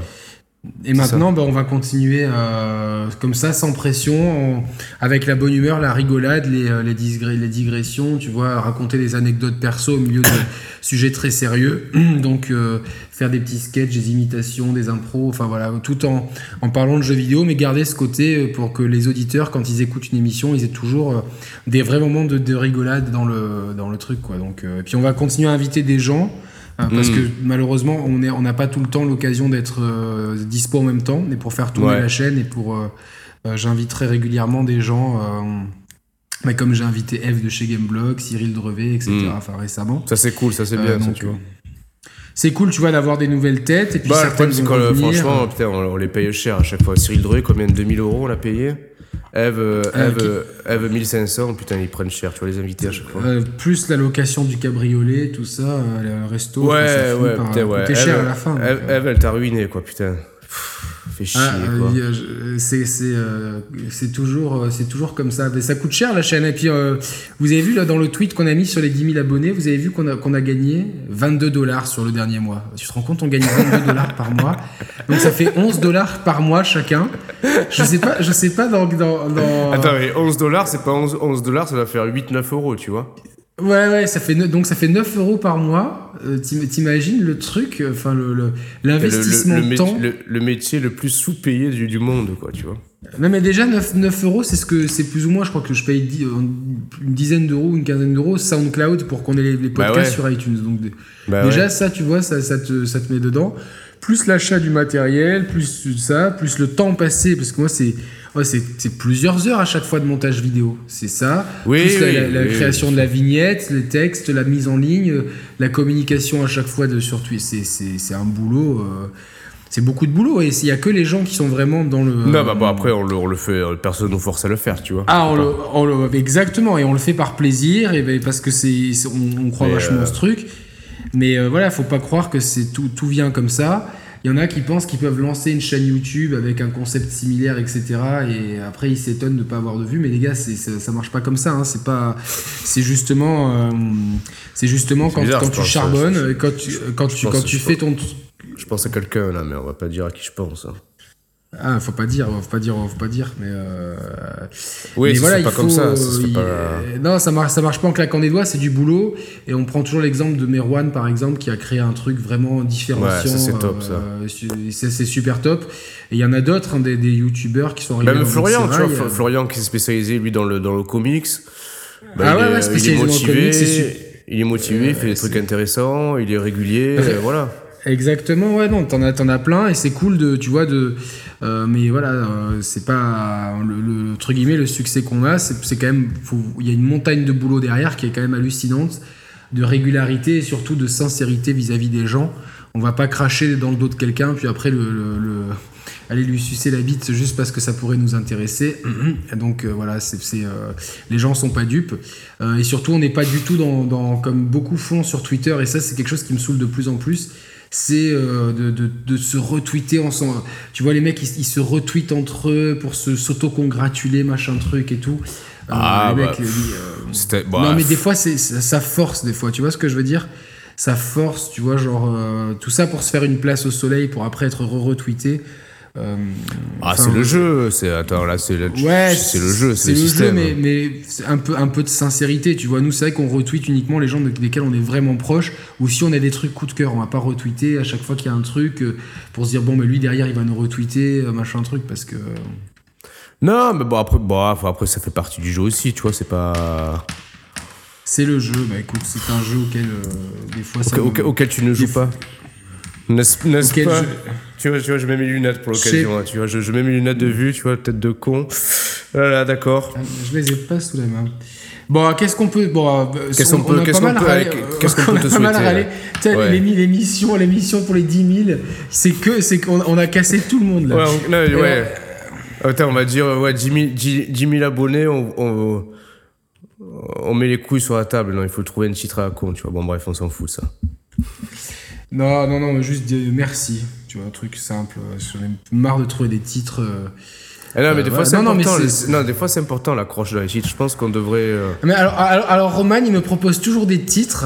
Et maintenant, bah, on va continuer euh, comme ça, sans pression, en- avec la bonne humeur, la rigolade, les, euh, les, les digressions, tu vois, raconter des anecdotes perso au milieu de sujets très sérieux. Donc, euh, faire des petits sketchs, des imitations, des impros, enfin voilà, tout en, en parlant de jeux vidéo, mais garder ce côté euh, pour que les auditeurs, quand ils écoutent une émission, ils aient toujours euh, des vrais moments de, de rigolade dans le, dans le truc, quoi. Donc, euh, et puis, on va continuer à inviter des gens. Euh, Parce Mm. que malheureusement, on est- on n'a pas tout le temps l'occasion d'être euh, dispo en même temps, mais pour faire tourner Ouais. la chaîne et pour. euh, euh, J'inviterai régulièrement des gens, euh, mais comme j'ai invité Eve de chez Gameblog, Cyril Drevet, etc. Mm. Enfin récemment. Ça, c'est cool, ça, c'est Euh, bien, ça, donc, tu vois. C'est cool, tu vois, d'avoir des nouvelles têtes et puis Bah, le certaines problème, c'est quand, euh, franchement, putain, on, on les paye cher à chaque fois. Cyril Dreux, combien de 2000 euros on l'a payé? Eve, euh, Euh, Eve, qui- euh, Eve, 1500, putain, ils prennent cher, tu vois, les invités à chaque fois. Euh, plus la location du cabriolet, tout ça, euh, le resto, enfin, ça Ouais, ouais, par putain, ouais. coûter Eve, cher à la fin. Eve, euh. Eve, elle t'a ruiné, quoi, putain. Pff, Chier, Ah, c'est c'est euh, c'est toujours c'est toujours comme ça. Mais ça coûte cher la chaîne. Et puis euh, vous avez vu là dans le tweet qu'on a mis sur les 10 000 abonnés vous avez vu qu'on a qu'on a gagné 22 dollars sur le dernier mois. Tu te rends compte on gagne 22 dollars par mois. Donc ça fait 11 dollars par mois chacun. Je sais pas je sais pas dans dans, dans- Attends, mais 11 dollars, c'est pas 11, 11 dollars, ça va faire 8-9 euros, tu vois. Ouais ouais ça fait donc ça fait 9 euros par mois Euh, t'im- t'imagines le truc enfin le le- Le, l'investissement le, le, temps métier, le, métier le plus sous-payé du, du monde, quoi, tu vois. Non mais déjà 9, 9 euros c'est ce que c'est plus ou moins je crois que je paye euh, une dizaine d'euros une quinzaine d'euros SoundCloud pour qu'on ait les, les podcasts Bah ouais. sur iTunes donc Bah déjà ouais. ça tu vois ça, ça, te, ça te met dedans plus l'achat du matériel plus ça plus le temps passé parce que moi c'est ouais, c'est c'est plusieurs heures à chaque fois de montage vidéo c'est ça Oui, plus la, oui, la- la oui, création de la vignette les textes la mise en ligne la communication à chaque fois de sur Twitter c'est un boulot euh, c'est beaucoup de boulot et s'il y a que les gens qui sont vraiment dans le Non, bah bon, après, on le, on le fait, euh, personne nous force à le faire, tu vois. ah, on le, on le- exactement, et on le fait par plaisir, et ben, parce que c'est, on, on croit vachement euh, ce truc. Mais euh, voilà, faut pas croire que c'est tout, tout vient comme ça. Il y en a qui pensent qu'ils peuvent lancer une chaîne YouTube avec un concept similaire, etc. Et après, ils s'étonnent de ne pas avoir de vues. Mais les gars, c'est, ça, ça marche pas comme ça. hein. C'est pas, c'est justement, euh, c'est justement quand, bizarre, quand tu charbonnes, ça, je- quand tu, quand tu, quand tu fais ton, Je pense à quelqu'un, là, mais on va pas dire à qui je pense. hein. Ah, faut pas dire, faut pas dire, faut pas dire, mais. Euh... Oui, mais ça voilà, se fait il pas faut, comme ça. ça se fait il- pas- Non, ça marche, ça marche pas en claquant des doigts, c'est du boulot. Et on prend toujours l'exemple de Merwan, par exemple, qui a créé un truc vraiment différenciant. Ouais, c'est top, ça. euh, c'est super top. Et il y en a d'autres, hein, des, des youtubeurs qui sont arrivés. Même Florian, tu vois, euh. Florian qui s'est spécialisé lui dans le, dans le comics. Bah, Ah il, ouais, est, ouais, il est spécialisé dans le comics, c'est su- il est motivé, il fait des trucs intéressants, il est régulier, euh, voilà. Exactement, ouais, non, t'en as, as plein et c'est cool de, tu vois, de, euh, mais voilà, euh, c'est pas le, entre guillemets le succès qu'on a, c'est quand même, il y a une montagne de boulot derrière qui est quand même hallucinante, de régularité et surtout de sincérité vis-à-vis des gens. On va pas cracher dans le dos de quelqu'un puis après le, le- le- aller lui sucer la bite juste parce que ça pourrait nous intéresser. Donc euh, voilà, c'est, les gens sont pas dupes et surtout on n'est pas du tout dans- comme beaucoup font sur Twitter et ça c'est quelque chose qui me saoule de plus en plus c'est euh, de, de- de se retweeter ensemble. Tu vois, les mecs, ils, ils se retweetent entre eux pour se s'auto-congratuler, machin truc et tout. Euh, Ah, les bah, mecs, euh, non, bah, mais des fois, c'est, ça, force, des fois. Tu vois ce que je veux dire? Ça force, tu vois, genre, tout ça pour se faire une place au soleil, pour après être re-retweeté. Euh, ah, c'est le jeu, c'est, attends, là, c'est, le- Ouais, c'est le jeu, c'est, le, le système. jeu, mais, un peu, un peu de sincérité. Tu vois, nous, c'est vrai qu'on retweet uniquement les gens de- desquels on est vraiment proche. Ou si on a des trucs coup de cœur, on va pas retweeter à chaque fois qu'il y a un truc euh, pour se dire bon, mais lui derrière, il va nous retweeter, euh, machin truc, parce que. Non, mais bon, après, bon, enfin, après, ça fait partie du jeu aussi, tu vois, c'est pas. C'est le jeu, bah écoute, c'est un jeu auquel euh, des fois ça. Auquel, auquel- auquel tu ne joues pas. N'est-ce, n'est-ce Auquel pas je- Tu vois, tu vois, je mets mes lunettes pour l'occasion, hein, tu vois, je, je mets mes lunettes de vue, tu vois, tête de con. Voilà, d'accord. Ah, Je les ai pas sous la main. Bon, qu'est-ce qu'on peut. Bon, Qu'est-ce on- qu'on peut- on a qu'est-ce qu'on peut- euh, qu'est-ce qu'on on peut a te souhaiter, là Ouais. l'émi- L'émission, l'émission pour les 10 000, c'est que c'est qu'on on a cassé tout le monde là. Ouais, on, non, ouais. Attends, on va dire ouais, 10 000, 10 10 000 abonnés, on, on, on met les couilles sur la table. Non, il faut trouver une titre à la con, tu vois. Bon, bref, on s'en fout, ça. Non, non, non, juste dire merci. Tu vois, un truc simple. euh, J'en ai marre de trouver des titres. euh. Ah non, mais Euh, des voilà. fois, c'est Non, non, important. les- non, des fois, c'est important, l'accroche de la titre. Je pense qu'on devrait. euh, Mais alors, alors, alors, Roman, il me propose toujours des titres.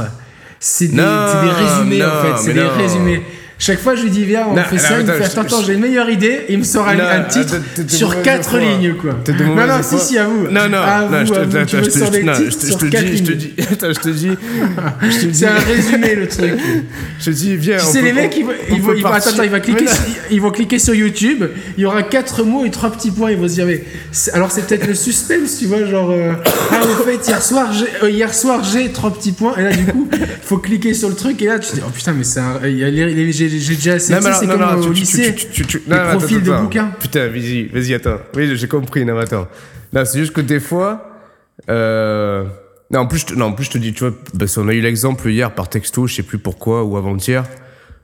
C'est des, Non, des résumés en non, fait. C'est des non. résumés. Chaque fois, je lui dis, viens, on Non, fait non, ça. il me fait, attends, j'ai une meilleure idée. Il me sort un, un titre sur quatre lignes, quoi. Non, non, si, si, à vous. Non, non, à vous, je te, je te- dis, je te dis, C'est un résumé, le truc. je te dis, viens. Tu on sais, peut- les mecs, ils vont, ils cliquer, sur- ils vont cliquer sur YouTube. Il y aura quatre mots et trois petits points. Ils vont se dire, mais c'est- alors c'est peut-être le suspense, tu vois, genre, euh, ah, au fait, hier soir, j'ai, euh, hier soir, j'ai trois petits points. Et là, du coup, il faut cliquer sur le truc. Et là, tu te dis, oh putain, mais c'est un, il y a les- les- j'ai, déjà assez, Non, c'est non, comme non, au tu- lycée. tu- tu- les non, attends, profils de bouquins. Putain, vas-y, vas-y, attends. Oui, j'ai compris, non, attends. Non, c'est juste que des fois, euh, non, en plus, je te, non, en plus, je te dis, tu vois, parce qu'on a eu l'exemple hier par texto, je sais plus pourquoi, ou avant-hier.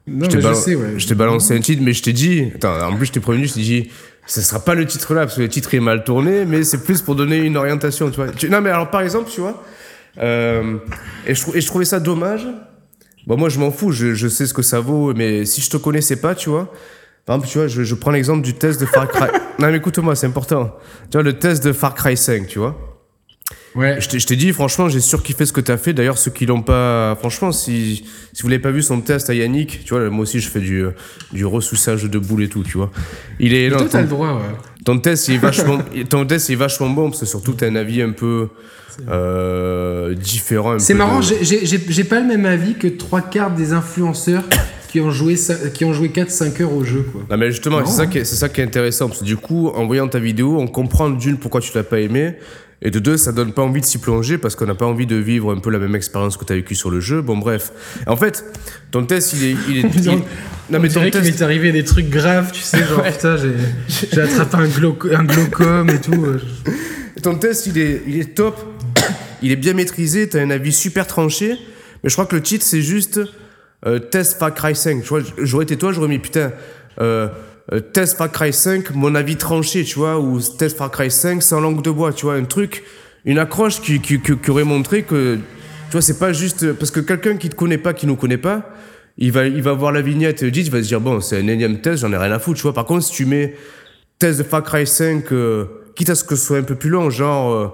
Non, Je t'ai mais je balan- sais, ouais. je t'ai balancé un titre, mais je t'ai dit, attends, en plus, je t'ai prévenu, je t'ai dit, ça sera pas le titre là, parce que le titre est mal tourné, mais c'est plus pour donner une orientation, tu vois. Tu- non, mais alors, par exemple, tu vois, euh, et, je, trou- et je trouvais ça dommage. Bon, moi, je m'en fous, je, je sais ce que ça vaut, mais si je te connaissais pas, tu vois, par exemple, tu vois, je, je prends l'exemple du test de Far Cry. non, mais écoute-moi, c'est important. Tu vois, le test de Far Cry 5, tu vois. Ouais. Je t'ai- dit, franchement, j'ai surkiffé ce que t'as fait. D'ailleurs, ceux qui l'ont pas, franchement, si, si vous l'avez pas vu son test à Yannick, tu vois, moi aussi, je fais du, du ressoussage de boules et tout, tu vois. Il est, non, Toi, t'as ton, le droit, ouais. Ton test, il est vachement, ton test, est vachement bon, parce que surtout, t'as un avis un peu, euh, différent. C'est marrant, de- j'ai- pas le même avis que trois quarts des influenceurs qui ont joué, qui ont joué 4-5 heures au jeu, quoi. Non mais justement, c'est ça, hein. qui est- c'est ça qui est intéressant, parce que du coup, en voyant ta vidéo, on comprend d'une pourquoi tu l'as pas aimé, et de deux, ça donne pas envie de s'y plonger, parce qu'on n'a pas envie de vivre un peu la même expérience que tu as vécu sur le jeu. Bon bref. En fait, ton test, il est... Il est il- On Non mais ton test... m'est arrivé des trucs graves, tu sais, genre putain, j'ai attrapé un, glauco- un glaucome et tout. euh. Ton test, il est, il est top, il est bien maîtrisé, tu as un avis super tranché, mais je crois que le titre, c'est juste euh, Test Far Cry 5. Tu vois, j'aurais été toi, j'aurais mis putain, euh, Test Far Cry 5, mon avis tranché, tu vois, ou Test Far Cry 5 sans langue de bois, tu vois, un truc, une accroche qui, qui, qui- qui aurait montré que, tu vois, c'est pas juste. Parce que quelqu'un qui te connaît pas, qui nous connaît pas, il va, il va voir la vignette titre, il va se dire, bon, c'est un énième test, j'en ai rien à foutre, tu vois. Par contre, si tu mets test Far Cry 5, euh, quitte à ce que ce soit un peu plus long, genre euh,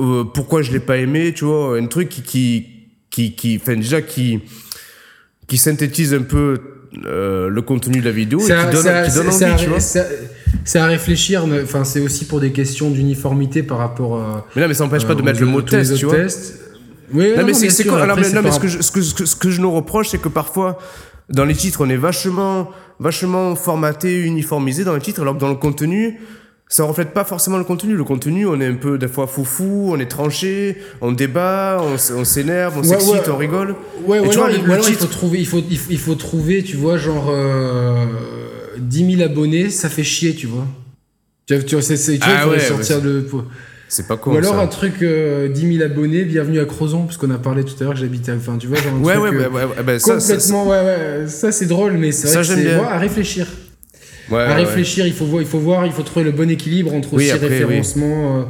euh, pourquoi je l'ai pas aimé, tu vois, un truc qui qui qui, qui enfin déjà qui qui synthétise un peu euh, le contenu de la vidéo et qui donne, qui envie, tu vois. c'est à réfléchir. mais- Enfin, c'est aussi pour des questions d'uniformité par rapport. à Mais non, mais ça n'empêche pas de euh, mettre le mot test, tu vois. tests. Oui, Non, mais c'est mais- ce que, je, ce, que, ce que- ce que je nous reproche, c'est que parfois, dans les titres, on est vachement, vachement formaté, uniformisé dans les titres, alors que dans le contenu, ça reflète pas forcément le contenu. Le contenu, on est un peu, des fois, foufou, on est tranché, on débat, on, s'énerve, on Ouais, s'excite, ouais. on rigole. Ouais, Et ou tu vois, il- le faut trouver, il faut, il faut, trouver, tu vois, genre euh, 10 000 abonnés, ça fait chier, tu vois. Tu vois, c'est, tu vois, Ah ouais, sortir ouais, de. pour- C'est pas con. Ou alors ça. un truc euh, 10 000 abonnés, bienvenue à Crozon, parce qu'on a parlé tout à l'heure que j'habitais. à- Enfin, tu vois, genre un Ouais, truc, ouais, euh, ouais, ouais, ouais, ça, ça, complètement, ouais, ouais, ça c'est drôle, mais c'est Ça, vrai que c'est ouais, à réfléchir. Ouais, à réfléchir, il faut voir, il faut voir, il faut trouver le bon équilibre entre Oui, aussi après, référencement. euh,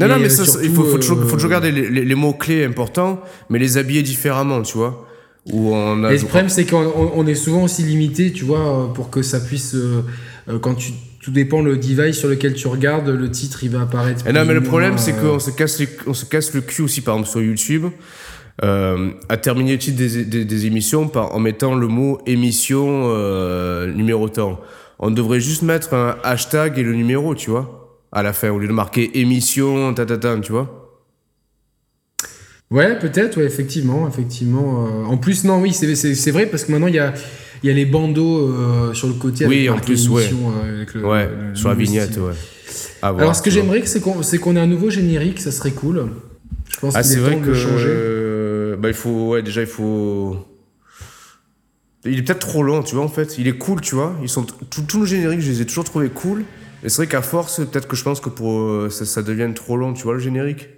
Non, et, non, mais ça, il faut, faut, toujours, euh, faut toujours garder les, les- les mots-clés importants, mais les habiller différemment, tu vois. Où on a. Et le problème, c'est qu'on on- on est souvent aussi limité, tu vois, euh, pour que ça puisse. euh, quand tu. Tout dépend le device sur lequel tu regardes, le titre il va apparaître. Et non, mais le problème, c'est qu'on se, casse les- on se casse le cul aussi, par exemple, sur YouTube, euh, à terminer le titre des, des, des émissions par, en mettant le mot émission numéro temps. On devrait juste mettre un hashtag et le numéro, tu vois, à la fin, au lieu de marquer émission, ta, ta, ta, tu vois. Ouais, peut-être, ouais, effectivement, effectivement. euh, En plus, non, oui, c'est- vrai parce que maintenant il y a, y a les bandeaux euh, sur le côté. Oui, avec en marqué plus, ouais. euh, avec le- Ouais, le sur la vignette, ouais. Voir, Alors, ce que j'aimerais, c'est qu'on c'est qu'on ait un nouveau générique, ça serait cool. Je pense Ah, qu'il c'est est vrai que. changer. bah, il faut. Ouais, déjà, il faut. Il est peut-être trop long, tu vois, en fait. Il est cool, tu vois. Ils sont tous nos génériques, je les ai toujours trouvés cool. Et c'est vrai qu'à force, peut-être que je pense que pour euh, ça, ça devienne trop long, tu vois, le générique.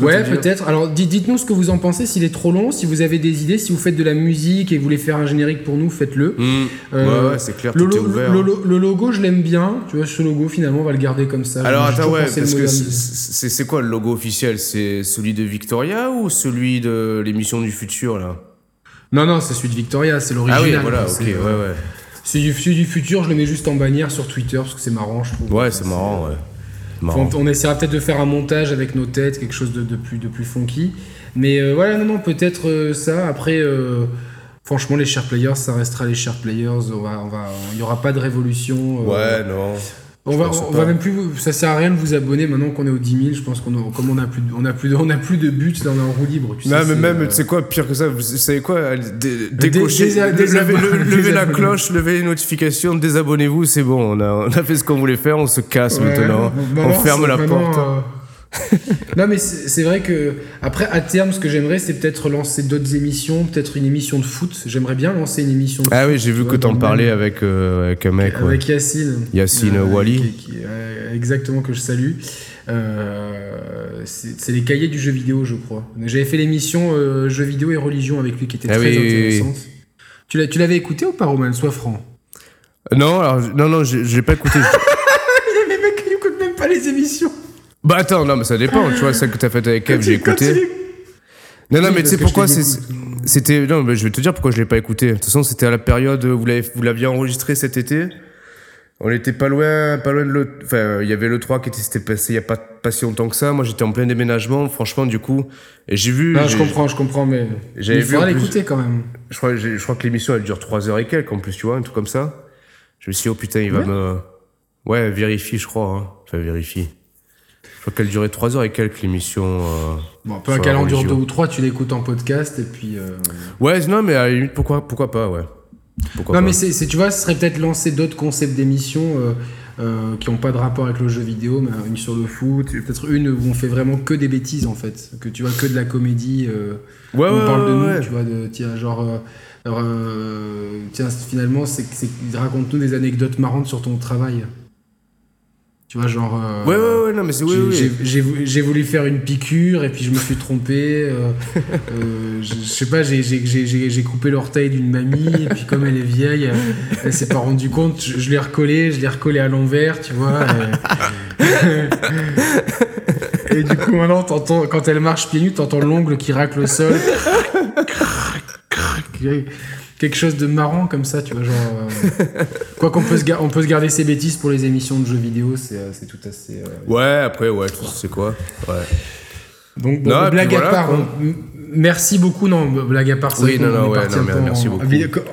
Ouais, peut-être. Alors, dites- dites-nous ce que vous en pensez, s'il est trop long, si vous avez des idées, si vous faites de la musique et que vous voulez faire un générique pour nous, faites-le. Hmm. Euh, ouais, ouais, c'est clair, Le, tout est ouvert. le hein. le logo, je l'aime bien. Tu vois, ce logo, finalement, on va le garder comme ça. Alors attends, ouais, parce que c'est quoi le logo officiel? C'est celui de Victoria ou celui de l'émission du futur, là? Non, non, c'est celui de Victoria, c'est l'original. Ah oui, voilà, ok, c'est, ouais, euh, ouais. Celui du, celui du futur, je le mets juste en bannière sur Twitter parce que c'est marrant, je trouve. Ouais, c'est marrant, ouais. Marrant. on, on essaiera peut-être de faire un montage avec nos têtes, quelque chose de, de plus, de plus funky. Mais euh, voilà, non, non, peut-être euh, ça. Après, euh, franchement, les share players, ça restera les share players. On va, on va, il n'y aura pas de révolution. Ouais, non. On va, on va même plus. vous- Ça sert à rien de vous abonner maintenant qu'on est aux 10 000. Je pense qu'on comme on a plus, de, on a plus, de, on a plus de buts, là, on est en roue libre. Tu Non, sais, mais même, euh, tu sais quoi, pire que ça, vous savez quoi dé- Décocher, dés- le- désabonner- levez, le- levez la cloche, levez les notifications, désabonnez-vous, c'est bon, on a, on a fait ce qu'on voulait faire, on se casse Ouais, maintenant, on ferme la porte. euh, non mais c'est vrai que après à terme ce que j'aimerais c'est peut-être lancer d'autres émissions, peut-être une émission de foot. J'aimerais bien lancer une émission de Ah foot. oui, j'ai vu que t'en parlais même- avec, euh, avec un mec, ouais. avec Yacine. Yacine qui- qui- euh, exactement que je salue. Euh, c'est les cahiers du jeu vidéo je crois. J'avais fait l'émission euh, jeux vidéo et religion avec lui qui était Ah très oui, oui, oui. intéressante. Tu l'avais écouté ou pas Roman? Sois franc. Non, alors, non, non, j'ai pas écouté. Il y a des mecs qui n'écoutent même pas les émissions. Bah attends, non, mais ça dépend, tu vois, celle que t'as faite avec Quand j'ai écouté. Non, non, mais tu sais pourquoi C'était. Non, mais je vais te dire pourquoi je l'ai pas écouté. De toute façon, c'était à la période où vous l'aviez enregistré cet été. On était pas loin, pas loin de le. Enfin, il y avait le 3 qui était s'était passé il y a pas, pas si longtemps que ça. Moi, j'étais en plein déménagement, franchement, du coup. Et j'ai vu. Non, je comprends, je comprends, mais J'avais il vu faudra en plus- l'écouter quand même. Je crois, je crois que l'émission, elle dure 3 heures et quelques, en plus, tu vois, un truc comme ça. Je me suis dit, oh putain, il va me. Ouais, vérifie, je crois. Hein. Enfin, vérifie. Je crois qu'elle durait 3 heures et quelques, l'émission. euh. Bon, peu la calendrier religion. deux ou trois, tu l'écoutes en podcast et puis. euh, Ouais, non, mais à la limite, pourquoi, pourquoi pas, ouais. Pourquoi Non, pas. mais c'est, tu vois, ce serait peut-être lancer d'autres concepts d'émissions euh, euh, qui n'ont pas de rapport avec le jeu vidéo, mais une sur le foot, peut-être une où on fait vraiment que des bêtises en fait, que tu vois que de la comédie. Ouais, on ouais, parle de nous, ouais. tu vois, de tiens, genre. alors, euh, tiens, finalement, c'est, c'est, raconte-nous des anecdotes marrantes sur ton travail. Tu vois, genre. euh, Ouais, ouais, ouais, non, mais c'est. Oui, J'ai- oui. j'ai- J'ai vou- j'ai voulu faire une piqûre et puis je me suis trompé. euh, euh, je, je sais pas, j'ai- coupé l'orteil d'une mamie et puis comme elle est vieille, elle, elle s'est pas rendue compte. Je, je l'ai recollé, je l'ai recollé à l'envers, tu vois. Et, et du coup maintenant, t'entends- quand elle marche pieds nus, t'entends l'ongle qui racle le sol. Quelque chose de marrant comme ça, tu vois, genre. euh, Quoi qu'on peut, se ga- on peut se garder ses bêtises pour les émissions de jeux vidéo, c'est euh, c'est tout assez. euh, Ouais, après, ouais, tu sais quoi. Ouais. Donc, bon, Non, et blague à part, Merci beaucoup, non, blague à part. Oui, c'est non, bon, non, on est ouais, non, mais en- merci beaucoup.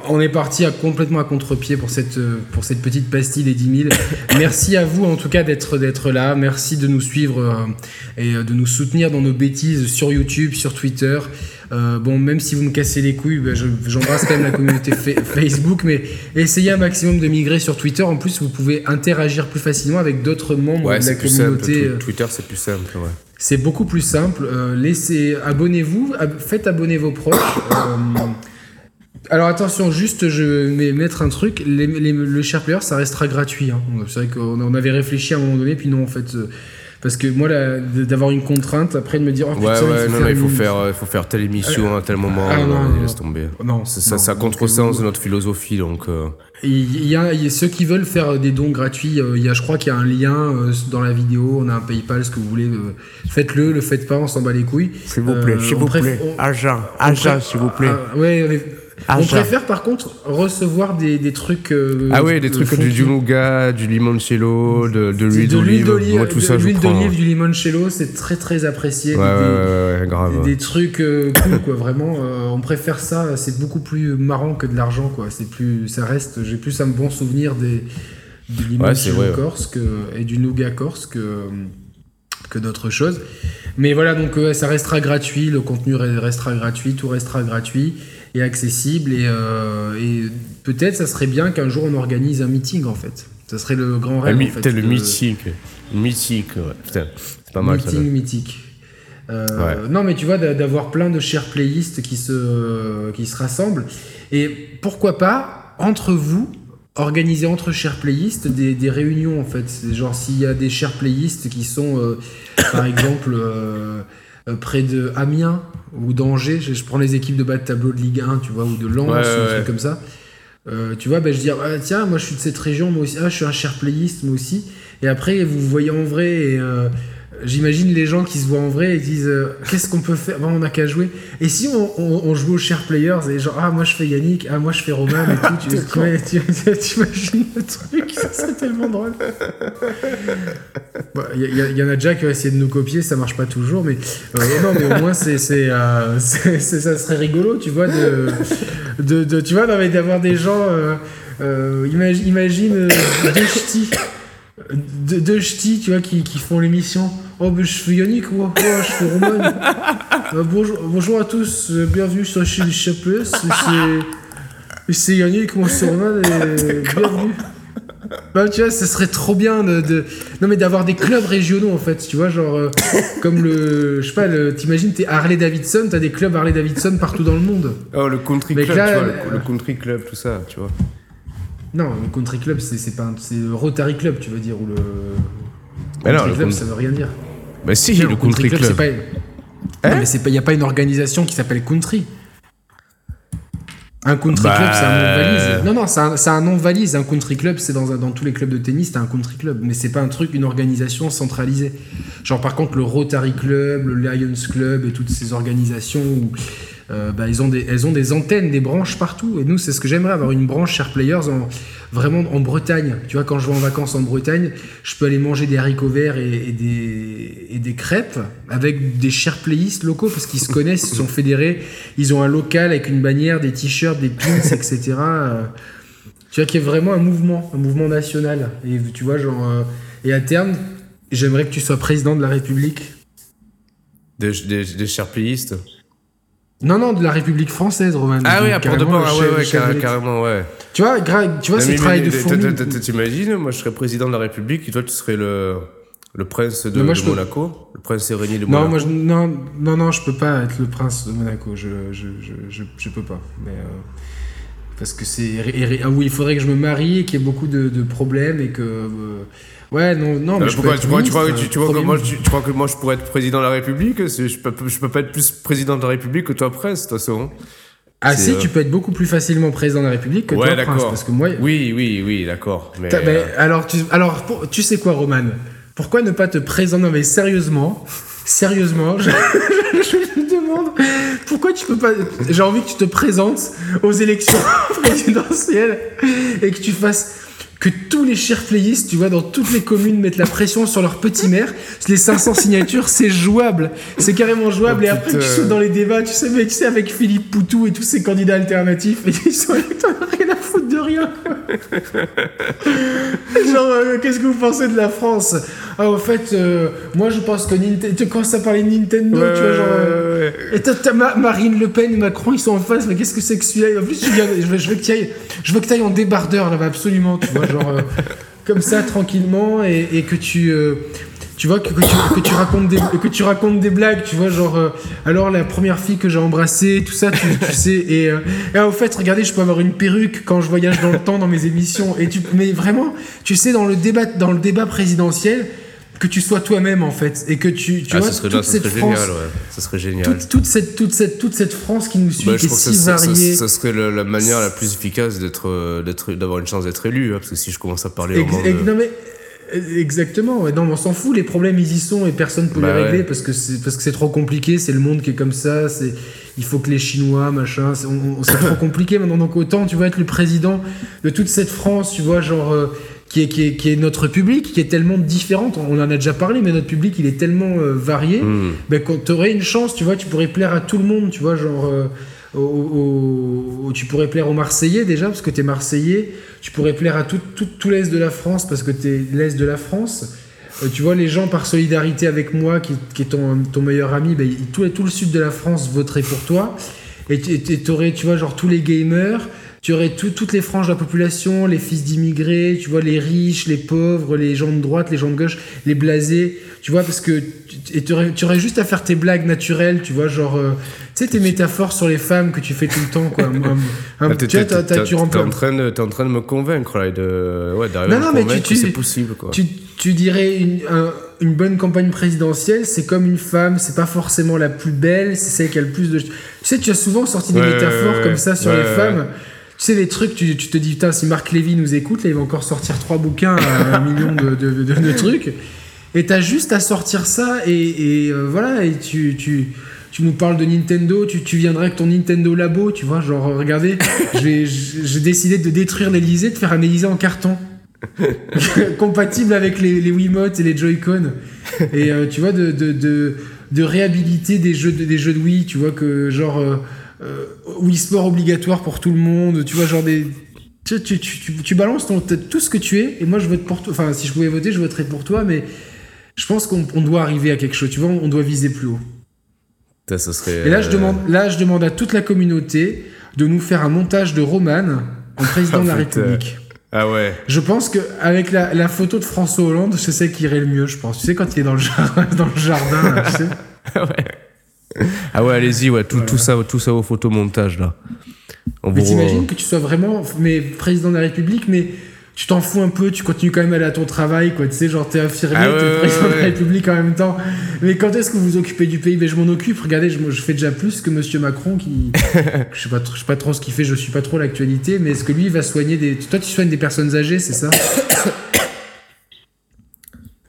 On est parti à, complètement à contre-pied pour cette, euh, pour cette petite pastille des 10 000. merci à vous, en tout cas, d'être là. Merci de nous suivre euh, et de nous soutenir dans nos bêtises sur YouTube, sur Twitter. Euh, bon, même si vous me cassez les couilles, ben, je- j'embrasse quand même la communauté fa- Facebook, mais essayez un maximum de migrer sur Twitter. En plus, vous pouvez interagir plus facilement avec d'autres membres Ouais, de la plus simple. communauté. Twi- Twitter, c'est plus simple, ouais. C'est beaucoup plus simple. Euh, laissez, abonnez-vous, ab- faites abonner vos proches. Euh, alors attention, juste je vais mettre un truc. Les- les- le share player, ça restera gratuit. hein. C'est vrai qu'on on avait réfléchi à un moment donné, puis non en fait, euh, parce que moi d'avoir une contrainte, après de me dire oh Ouais, putain, ouais, il faut non, faire non, il faut faire, euh, il faut faire telle émission à tel moment. Ah, non, non, vas-y, non. laisse tomber. Non, Ça, ça, non. ça Donc, contresens euh, de notre philosophie, donc. euh, Il y, a, il y a ceux qui veulent faire des dons gratuits. euh, Il y a, je crois qu'il y a un lien euh, dans la vidéo. On a un PayPal, ce que vous voulez. euh, Faites-le, le faites pas, on s'en bat les couilles. S'il vous plaît, Euh, s'il vous plaît. Agent, on agent, s'il vous plaît. Ah, ouais, Ah, on ça. préfère par contre recevoir des, des trucs. euh, Ah ouais, des euh, trucs du, fondus. du nougat, du limoncello, de, de l'huile de l'huile d'olive. Moi, tout de ça, je l'huile d'olive, du limoncello, c'est très très apprécié. Ouais, ouais, Des- ouais, ouais, grave. des, des trucs euh, cool quoi vraiment euh, on préfère ça c'est beaucoup plus marrant que de l'argent quoi c'est plus ça reste j'ai plus un bon souvenir des du limoncello c'est vrai, ouais. corse que- et du nougat corse que que d'autres choses mais voilà donc euh, ça restera gratuit le contenu re- restera gratuit tout restera gratuit et accessible et, euh, et peut-être ça serait bien qu'un jour on organise un meeting en fait ça serait le grand rêve en fait, le mythique. Mythique, ouais. Putain, c'est pas mal ça. Meeting mythique. Euh, Non, mais tu vois, d'a- d'avoir plein de chers playlists qui se, qui se rassemblent. Et pourquoi pas, entre vous, organiser entre chers playlists des, des réunions, en fait. Genre, s'il y a des chers playlists qui sont, euh, par exemple, euh, euh, près de Amiens ou d'Angers, je, je prends les équipes de bas de tableau de Ligue 1, tu vois, ou de Lens, Ouais, ou des trucs comme ça. Euh, tu vois, ben, je dis, ah, tiens, moi je suis de cette région, moi aussi, ah, je suis un cher playiste, moi aussi. Et après, vous voyez en vrai, et j'imagine les gens qui se voient en vrai et disent, euh, qu'est-ce qu'on peut faire? On n'a qu'à jouer. Et si on, on, on joue aux cher players, et genre, ah, moi je fais Yannick, ah, moi je fais Roman, et tout, tu, tu, tu, imagines le truc, ça serait tellement drôle. Bon, Il y, y- y en a déjà qui ont essayé de nous copier, ça marche pas toujours, mais euh, non, mais au moins c'est, c'est, euh, c'est- c'est- ça serait rigolo, tu vois, de, de, de- tu vois, non, mais d'avoir des gens, euh, imagine, imagine deux ch'tis, deux, deux ch'tis, tu vois, qui, qui font l'émission. Oh, ben je fais Yannick, moi, je fais Roman. Euh, bonjour, bonjour à tous, euh, bienvenue sur chez les Chapless, c'est, c'est Yannick, moi c'est Roman, et bienvenue. Bah, tu vois, ça serait trop bien de, de- non mais d'avoir des clubs régionaux en fait, tu vois, genre euh, comme le, je sais pas, le, t'imagines t'es Harley Davidson, t'as des clubs Harley Davidson partout dans le monde. Oh, le country Mais club, là, tu vois, le, le country club, tout ça, tu vois. Non, le country club c'est pas, un- c'est le Rotary Club, tu veux dire, ou le. Mais non, country le club, con- ça veut rien dire. Bah si, le country club. pas. Non, mais c'est pas, y a pas une organisation qui s'appelle country. Un country Bah, club, c'est un nom valise. Non, non, c'est un, un nom valise. Un country club, c'est dans tous les clubs de tennis, t'as un country club. Mais c'est pas un truc, une organisation centralisée. Genre, par contre, le Rotary Club, le Lions Club et toutes ces organisations où euh, bah, ils ont des, elles ont des antennes, des branches partout. Et nous, c'est ce que j'aimerais avoir une branche Share Players en, vraiment en Bretagne. Tu vois, quand je vais en vacances en Bretagne, je peux aller manger des haricots verts et, des, et des crêpes avec des Share Playistes locaux parce qu'ils se connaissent, ils sont fédérés, ils ont un local avec une bannière, des t-shirts, des pins, etc. Euh, tu vois qu'il y a vraiment un mouvement, un mouvement national. Et tu vois, genre, euh, et à terme, j'aimerais que tu sois président de la République. Des, des, des. Non, non, de la République française, Roman. Ah oui, à bon, ah ouais, ouais, car- carrément, ouais. Tu vois, tu vois Non, ce mais- travail mais- de fourmi. T'imagines, moi je serais président de la République et toi tu serais le, le prince de, Mais moi, de je peux- Monaco, le prince hérégné de Non, Monaco. moi, je, non, non, non, je peux pas être le prince de Monaco. Je, je, je, je, je peux pas. Mais euh, parce que c'est ah oui, il faudrait que je me marie et qu'il y ait beaucoup de, de problèmes et que euh, ouais, non, non. Mais Euh, je pourquoi tu crois, tu, crois, ministre, tu, tu vois que moi, tu, crois que moi je pourrais être président de la République? Je peux, je peux pas être plus président de la République que toi prince, de toute façon. Ah c'est, si, euh, tu peux être beaucoup plus facilement président de la République que Ouais, toi, prince. Parce que moi, Oui, oui, oui, d'accord. Mais, euh, alors, tu, alors pour- tu sais quoi, Roman? Pourquoi ne pas te présenter? Non, mais sérieusement, sérieusement, je, je me pourquoi tu peux pas. J'ai envie que tu te présentes aux élections présidentielles et que tu fasses que tous les playistes, tu vois, dans toutes les communes mettent la pression sur leur petit maire. Les 500 signatures, c'est jouable. C'est carrément jouable. Oh, et après, tu sautes dans les débats, tu sais, mais tu sais, avec Philippe Poutou et tous ces candidats alternatifs, et ils sont là, rien à foutre de rien. Genre, euh, qu'est-ce que vous pensez de la France? Ah, au fait, euh, moi, je pense que Nintendo. Tu commences à parler de Nintendo, Ouais, tu vois, genre. euh, et t'as, t'as Ma- Marine Le Pen et Macron, ils sont en face, mais qu'est-ce que c'est que celui-là? En plus, viens- je, veux, je veux que tu ailles, en débardeur là-bas, absolument, tu vois, genre, euh, comme ça, tranquillement, et, que tu. euh, tu vois, que, que tu, racontes des, que tu racontes des blagues, tu vois, genre, euh, alors la première fille que j'ai embrassée, tout ça, tu, sais, et, et au fait, regardez, je peux avoir une perruque quand je voyage dans le temps dans mes émissions, et tu, mais vraiment, tu sais, dans le débat, dans le débat présidentiel, que tu sois toi-même, en fait, et que tu, tu Ah, vois, toute non, ce cette serait France, génial, ouais. Ce serait génial. toute, toute cette, toute, cette, toute cette France qui nous suit, Bah, qui est si ça, ça- variée. ça serait la, la manière la plus efficace d'être, euh, d'être, d'avoir une chance d'être élu. hein, parce que si je commence à parler Ex- ex- de- non, mais, euh, exactement, ouais, non, mais on s'en fout, les problèmes ils y sont et personne peut Bah les régler ouais. parce que c'est parce que c'est trop compliqué, c'est le monde qui est comme ça, c'est il faut que les Chinois, machin, c'est trop compliqué maintenant. Donc autant tu vas être le président de toute cette France, tu vois, genre euh, qui est, qui, est, qui est notre public, qui est tellement différente. On en a déjà parlé, mais notre public il est tellement euh, varié. Hmm. Ben, quand tu aurais une chance, tu vois, tu pourrais plaire à tout le monde, tu vois, genre. euh, au- au- au- tu pourrais plaire aux Marseillais déjà, parce que tu es Marseillais. Tu pourrais plaire à tout, tout, tout l'Est de la France, parce que tu es l'Est de la France. Euh, tu vois, les gens, par solidarité avec moi, qui, qui est ton, ton meilleur ami, ben, tout, tout le sud de la France voterait pour toi. Et tu aurais, tu vois, genre tous les gamers. Tu aurais tout- toutes les franges de la population, les fils d'immigrés, tu vois, les riches, les pauvres, les gens de droite, les gens de gauche, les blasés, tu vois, parce que et tu aurais, tu aurais juste à faire tes blagues naturelles, tu vois, genre, euh, tu sais, tes métaphores sur les femmes que tu fais tout le temps, quoi. Un- un- Ah, t'es, tu vois, t'es- t'as- t'as- t'es- tu t'es remplis- en train de, t'es en train de me convaincre là, et de, ouais, d'arriver Non, à me non, mais tu- c'est possible quoi. Tu, tu dirais une, un- une bonne campagne présidentielle, c'est comme une femme, c'est pas forcément la plus belle, c'est celle qui a le plus de. Tu sais, tu as souvent sorti des Ouais, métaphores ouais, comme ça sur les femmes. Tu sais, les trucs, tu, tu te dis, putain, si Marc Lévy nous écoute, là, il va encore sortir trois bouquins à un million de, de, de- de trucs. Et t'as juste à sortir ça, et, et, euh, voilà, et tu. tu tu nous parles de Nintendo, tu, tu viendrais avec ton Nintendo Labo, tu vois, genre, regardez, j'ai décidé de détruire l'Elysée, de faire un Elysée en carton. compatible avec les, les Wiimotes et les Joy-Con. Et euh, tu vois, de, de, de, de réhabiliter des jeux de, des jeux de Wii, tu vois, que genre euh, euh, Wii Sport obligatoire pour tout le monde, tu vois, genre des. Tu, tu, tu, tu, tu balances ton, tout ce que tu es, et moi je vote pour toi. Enfin, si je pouvais voter, je voterais pour toi, mais je pense qu'on on doit arriver à quelque chose, tu vois, on doit viser plus haut. Ça serait, Et là, je euh, demande, là, je demande à toute la communauté de nous faire un montage de Roman en président de la Ah. République. Ah ouais. Je pense qu'avec la, la photo de François Hollande, c'est celle qui irait le mieux, je pense. Tu sais, quand il est dans le jardin, dans le jardin là, tu sais. Ah ouais, allez-y, ouais, tout, tout ça, tout ça au photomontage là. On Mais t'imagines que tu sois vraiment mais, président de la République, mais tu t'en fous un peu, tu continues quand même à aller à ton travail, quoi. Tu sais, genre, t'es infirmier, Ah ouais, t'es ouais, président de la. République en même temps. Mais quand est-ce que vous vous occupez du pays? Ben, je m'en occupe. Regardez, je, je fais déjà plus que Monsieur Macron qui. je sais pas, je sais pas trop ce qu'il fait, je suis pas trop l'actualité, mais est-ce que lui, il va soigner des. Toi, tu soignes des personnes âgées, c'est ça?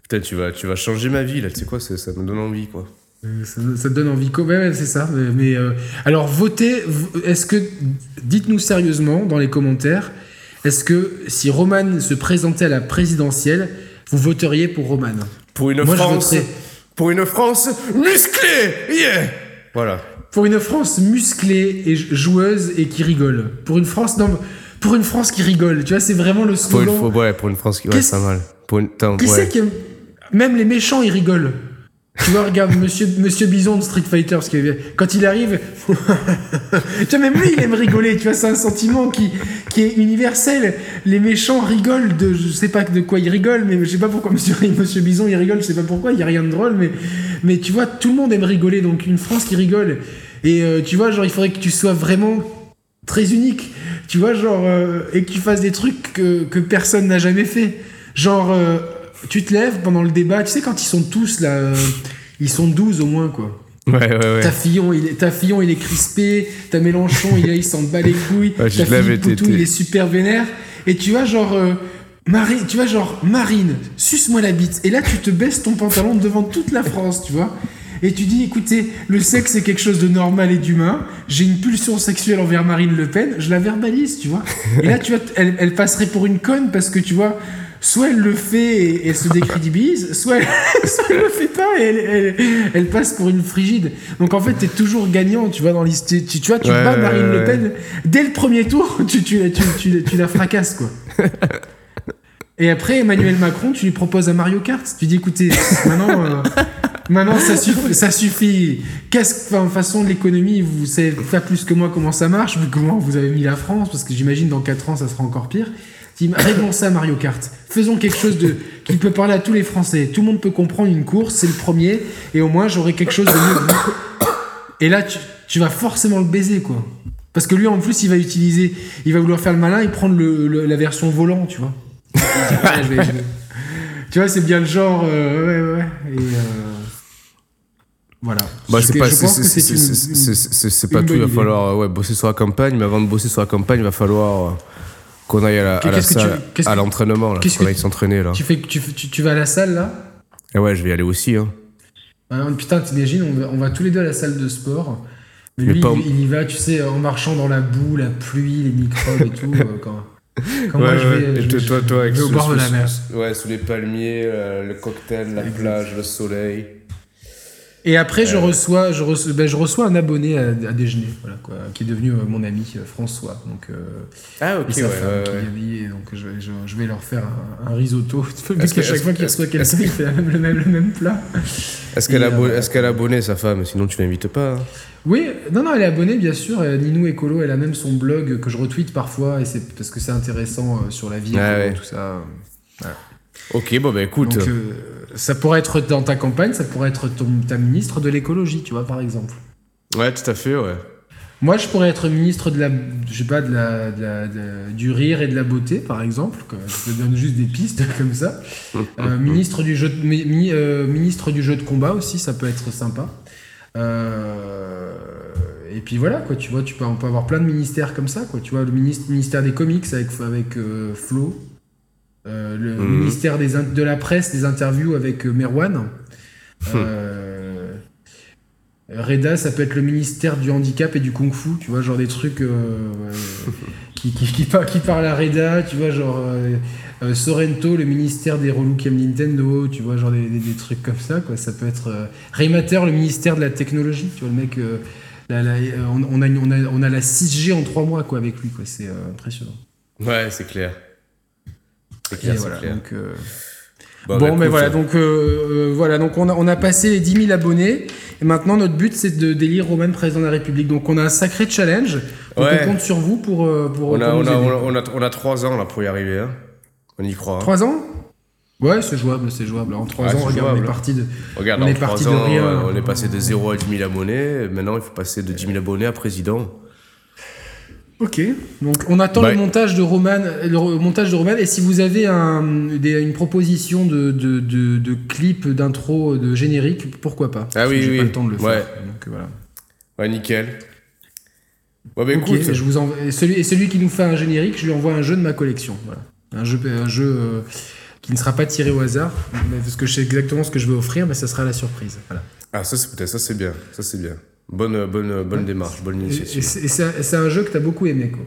Putain, tu vas, tu vas changer ma vie là, tu sais quoi, ça me donne envie quoi. Euh, Ça, ça te donne envie. Ouais, c'est ça. Mais, mais, euh, alors, votez. Est-ce que. Dites-nous sérieusement dans les commentaires. Est-ce que si Roman se présentait à la présidentielle, vous voteriez pour Roman? Pour une Moi, France, pour une France musclée, yeah. Voilà. Pour une France musclée et joueuse et qui rigole. Pour une France. Non, pour une France qui rigole. Tu vois, c'est vraiment le Pour une, slogan. ouais, pour une France qui, ouais, c'est pas mal. Pour une, attends, Qui ouais. c'est qui aime- Même les méchants, ils rigolent. Tu vois, regarde, monsieur, monsieur Bison de Street Fighter, parce que quand il arrive, tu vois, même lui, il aime rigoler, tu vois, c'est un sentiment qui, qui est universel. Les méchants rigolent de, je sais pas de quoi ils rigolent, mais je sais pas pourquoi monsieur, monsieur Bison, il rigole, je sais pas pourquoi, il y a rien de drôle, mais, mais tu vois, tout le monde aime rigoler, donc une France qui rigole. Et euh, tu vois, genre, il faudrait que tu sois vraiment très unique, tu vois, genre, euh, et que tu fasses des trucs que, que personne n'a jamais fait. Genre, euh, tu te lèves pendant le débat, tu sais, quand ils sont tous là, euh, ils sont 12 au moins, quoi. Ouais, ouais, ouais. Ta Fillon, il est, ta Fillon, il est crispé, ta Mélenchon, il, s'en bat les couilles, Ouais, ta Poutou, il est super vénère, et tu vois, genre, euh, Marine, tu vois, genre, Marine, suce-moi la bite, et là, tu te baisses ton pantalon devant toute la France, tu vois. et tu dis écoutez, le sexe c'est quelque chose de normal et d'humain, j'ai une pulsion sexuelle envers Marine Le Pen, je la verbalise, tu vois. Et là, tu vois, elle, elle passerait pour une conne parce que tu vois, soit elle le fait et elle se décrédibilise, soit elle, soit elle le fait pas et elle, elle, elle passe pour une frigide. Donc en fait, t'es toujours gagnant, tu vois, dans l'histoire. Tu, tu vois, tu Ouais, bats ouais, Marine Le ouais. Pen dès le premier tour, tu, tu, tu, tu, tu la fracasses, quoi. Et après, Emmanuel Macron, tu lui proposes un Mario Kart. Tu dis, écoutez, maintenant, euh, maintenant ça suffit. Ça suffit. Qu'est-ce que, enfin, façon de l'économie, vous savez pas plus que moi comment ça marche, comment vous avez mis la France, parce que j'imagine dans 4 ans, ça sera encore pire. Dis, réglons ça, Mario Kart. Faisons quelque chose de qui peut parler à tous les Français. Tout le monde peut comprendre une course, c'est le premier, et au moins j'aurai quelque chose de mieux. Et là, tu, tu vas forcément le baiser, quoi. Parce que lui, en plus, il va utiliser, il va vouloir faire le malin et prendre le, le- la version volant, tu vois. Il dit, Ouais, je vais- je vais- Tu vois, c'est bien le genre. euh, ouais, ouais. Et euh, voilà. Bah, c'est pas, c'est, tout. Il va falloir ouais, bosser sur la campagne, mais avant de bosser sur la campagne, il va falloir euh, qu'on aille à la, à la tu- salle, à l'entraînement, là, qu'on que- aille s'entraîner, là. Tu, fais, tu, fais- tu, tu vas à la salle là? Et ouais, je vais y aller aussi, hein. Ah, Putain, t'imagines, on va, on va tous les deux à la salle de sport. Mais Mais lui, pas il, il y va, tu sais, en marchant dans la boue, la pluie, les microbes et tout. euh, quand, quand moi, je vais, je toi, avec je vais au bord de la mer. sous- Ouais, sous les palmiers, euh, le cocktail, la plage, le soleil. Et après, je, reçois, je, reçois, ben, je reçois un abonné à, à déjeuner, voilà, quoi, qui est devenu euh, mon ami euh, François. Donc, euh, Ah, ok, et ouais, femme qui donc je, vais- je, je vais leur faire un, un risotto. Parce qu'à chaque fois qu'il reçoit quelqu'un, il fait le, même, le même plat. Est-ce qu'elle euh, est-ce qu'elle a abonné sa femme? Sinon, tu l'invites pas. hein. Oui, non, non, elle est abonnée, bien sûr. euh, Ninou Écolo, elle a même son blog que je retweet parfois, et c'est parce que c'est intéressant euh, sur la vie, Ah ouais. tout ça. Ok, bon, bah écoute. Donc, euh, ça pourrait être dans ta campagne, ça pourrait être ton, ta ministre de l'écologie, tu vois, par exemple. Ouais, tout à fait, ouais. Moi, je pourrais être ministre de la, je sais pas, de la, de la- de la- du rire et de la beauté, par exemple. Je te donne juste des pistes comme ça. Euh, ministre du jeu, de, mi- euh, ministre du jeu de combat aussi, ça peut être sympa. Euh, et puis voilà, quoi. Tu vois, tu peux, on peut avoir plein de ministères comme ça, quoi. Tu vois, le ministre, ministère des comics avec avec Flo, le Mhm. ministère des de la presse, des interviews avec euh, Merwan. Euh, Reda, ça peut être le ministère du handicap et du kung-fu, tu vois, genre des trucs euh, euh, qui, qui, qui, par- qui parlent à Reda, tu vois, genre euh, euh, Sorrento, le ministère des relous qui aiment Nintendo, tu vois, genre des, des- des trucs comme ça, quoi. Ça peut être euh, Raymater, le ministère de la technologie, tu vois, le mec, euh, la- la- euh, on, on a, on, a, on a la 6G en 3 mois, quoi, avec lui, quoi, c'est euh, impressionnant. Ouais, c'est clair. C'est Et clair, c'est voilà, clair. donc, Bon, mais voilà, donc, euh, voilà, donc on a, on a passé les 10 000 abonnés. Et maintenant, notre but, c'est de d'élire Romain président de la République. Donc, on a un sacré challenge. Donc, Ouais. on compte sur vous pour, euh, pour, On a, pour on, nous a, on, a, on, a, on a trois ans là pour y arriver. Hein. On y croit. hein. Trois ans? Ouais, c'est jouable, c'est jouable. En trois Ouais, ans, on est parti de. Regarde, on est parti de rien. euh, on est passé de 0 à 10 000 abonnés. Maintenant, il faut passer de 10 000 abonnés à président. Ok. Donc, on attend Bah, le montage de Roman, le montage de Roman. Et si vous avez un, des- une proposition de, de, de, de clip, d'intro, de générique, pourquoi pas? Ah oui, oui. pas le temps de le faire. Ouais. Donc, voilà. Ouais, nickel. Bah écoute. je vous et celui, et celui qui nous fait un générique, je lui envoie un jeu de ma collection. Voilà. Un jeu, un jeu euh, qui ne sera pas tiré au hasard, mais parce que je sais exactement ce que je vais offrir, mais ça sera la surprise. Voilà. Ah, ça, c'est peut-être, ça, c'est bien. Ça, c'est bien. Bonne, bonne, bonne démarche, bonne Et, et initiative. c'est et c'est un- jeu que tu as beaucoup aimé, quoi.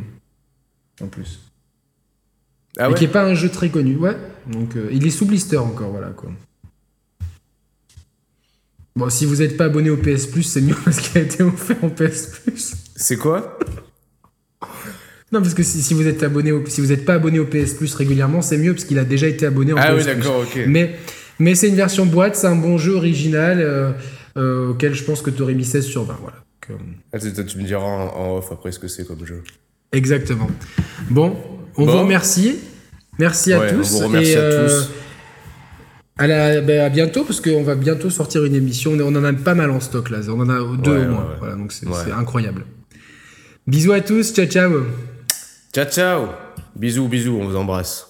En plus. Ah Et ouais qui n'est pas un jeu très connu, ouais. Donc, euh, il est sous blister encore, voilà, quoi. Bon, si vous n'êtes pas abonné au PS Plus, c'est mieux parce qu'il a été offert en PS Plus. C'est quoi Non, parce que si, si vous êtes abonné au, si vous n'êtes pas abonné au PS Plus régulièrement, c'est mieux parce qu'il a déjà été abonné en Ah PS oui, Plus. d'accord, ok. Mais, mais c'est une version boîte, c'est un bon jeu original euh, euh, auquel je pense que tu aurais mis 16 sur 20. Voilà. Donc, euh, Ah, tu, me diras en, en off après ce que c'est comme jeu. exactement. Bon, on Bon. vous remercie. Merci à Ouais, tous. on vous remercie Et, à euh, tous. À, la- ben, à bientôt, parce qu'on va bientôt sortir une émission. On en a pas mal en stock là. On en a deux Ouais, au moins. ouais. Voilà, donc c'est incroyable. Bisous à tous. Ciao, ciao. Ciao, ciao Bisous, bisous, on vous embrasse.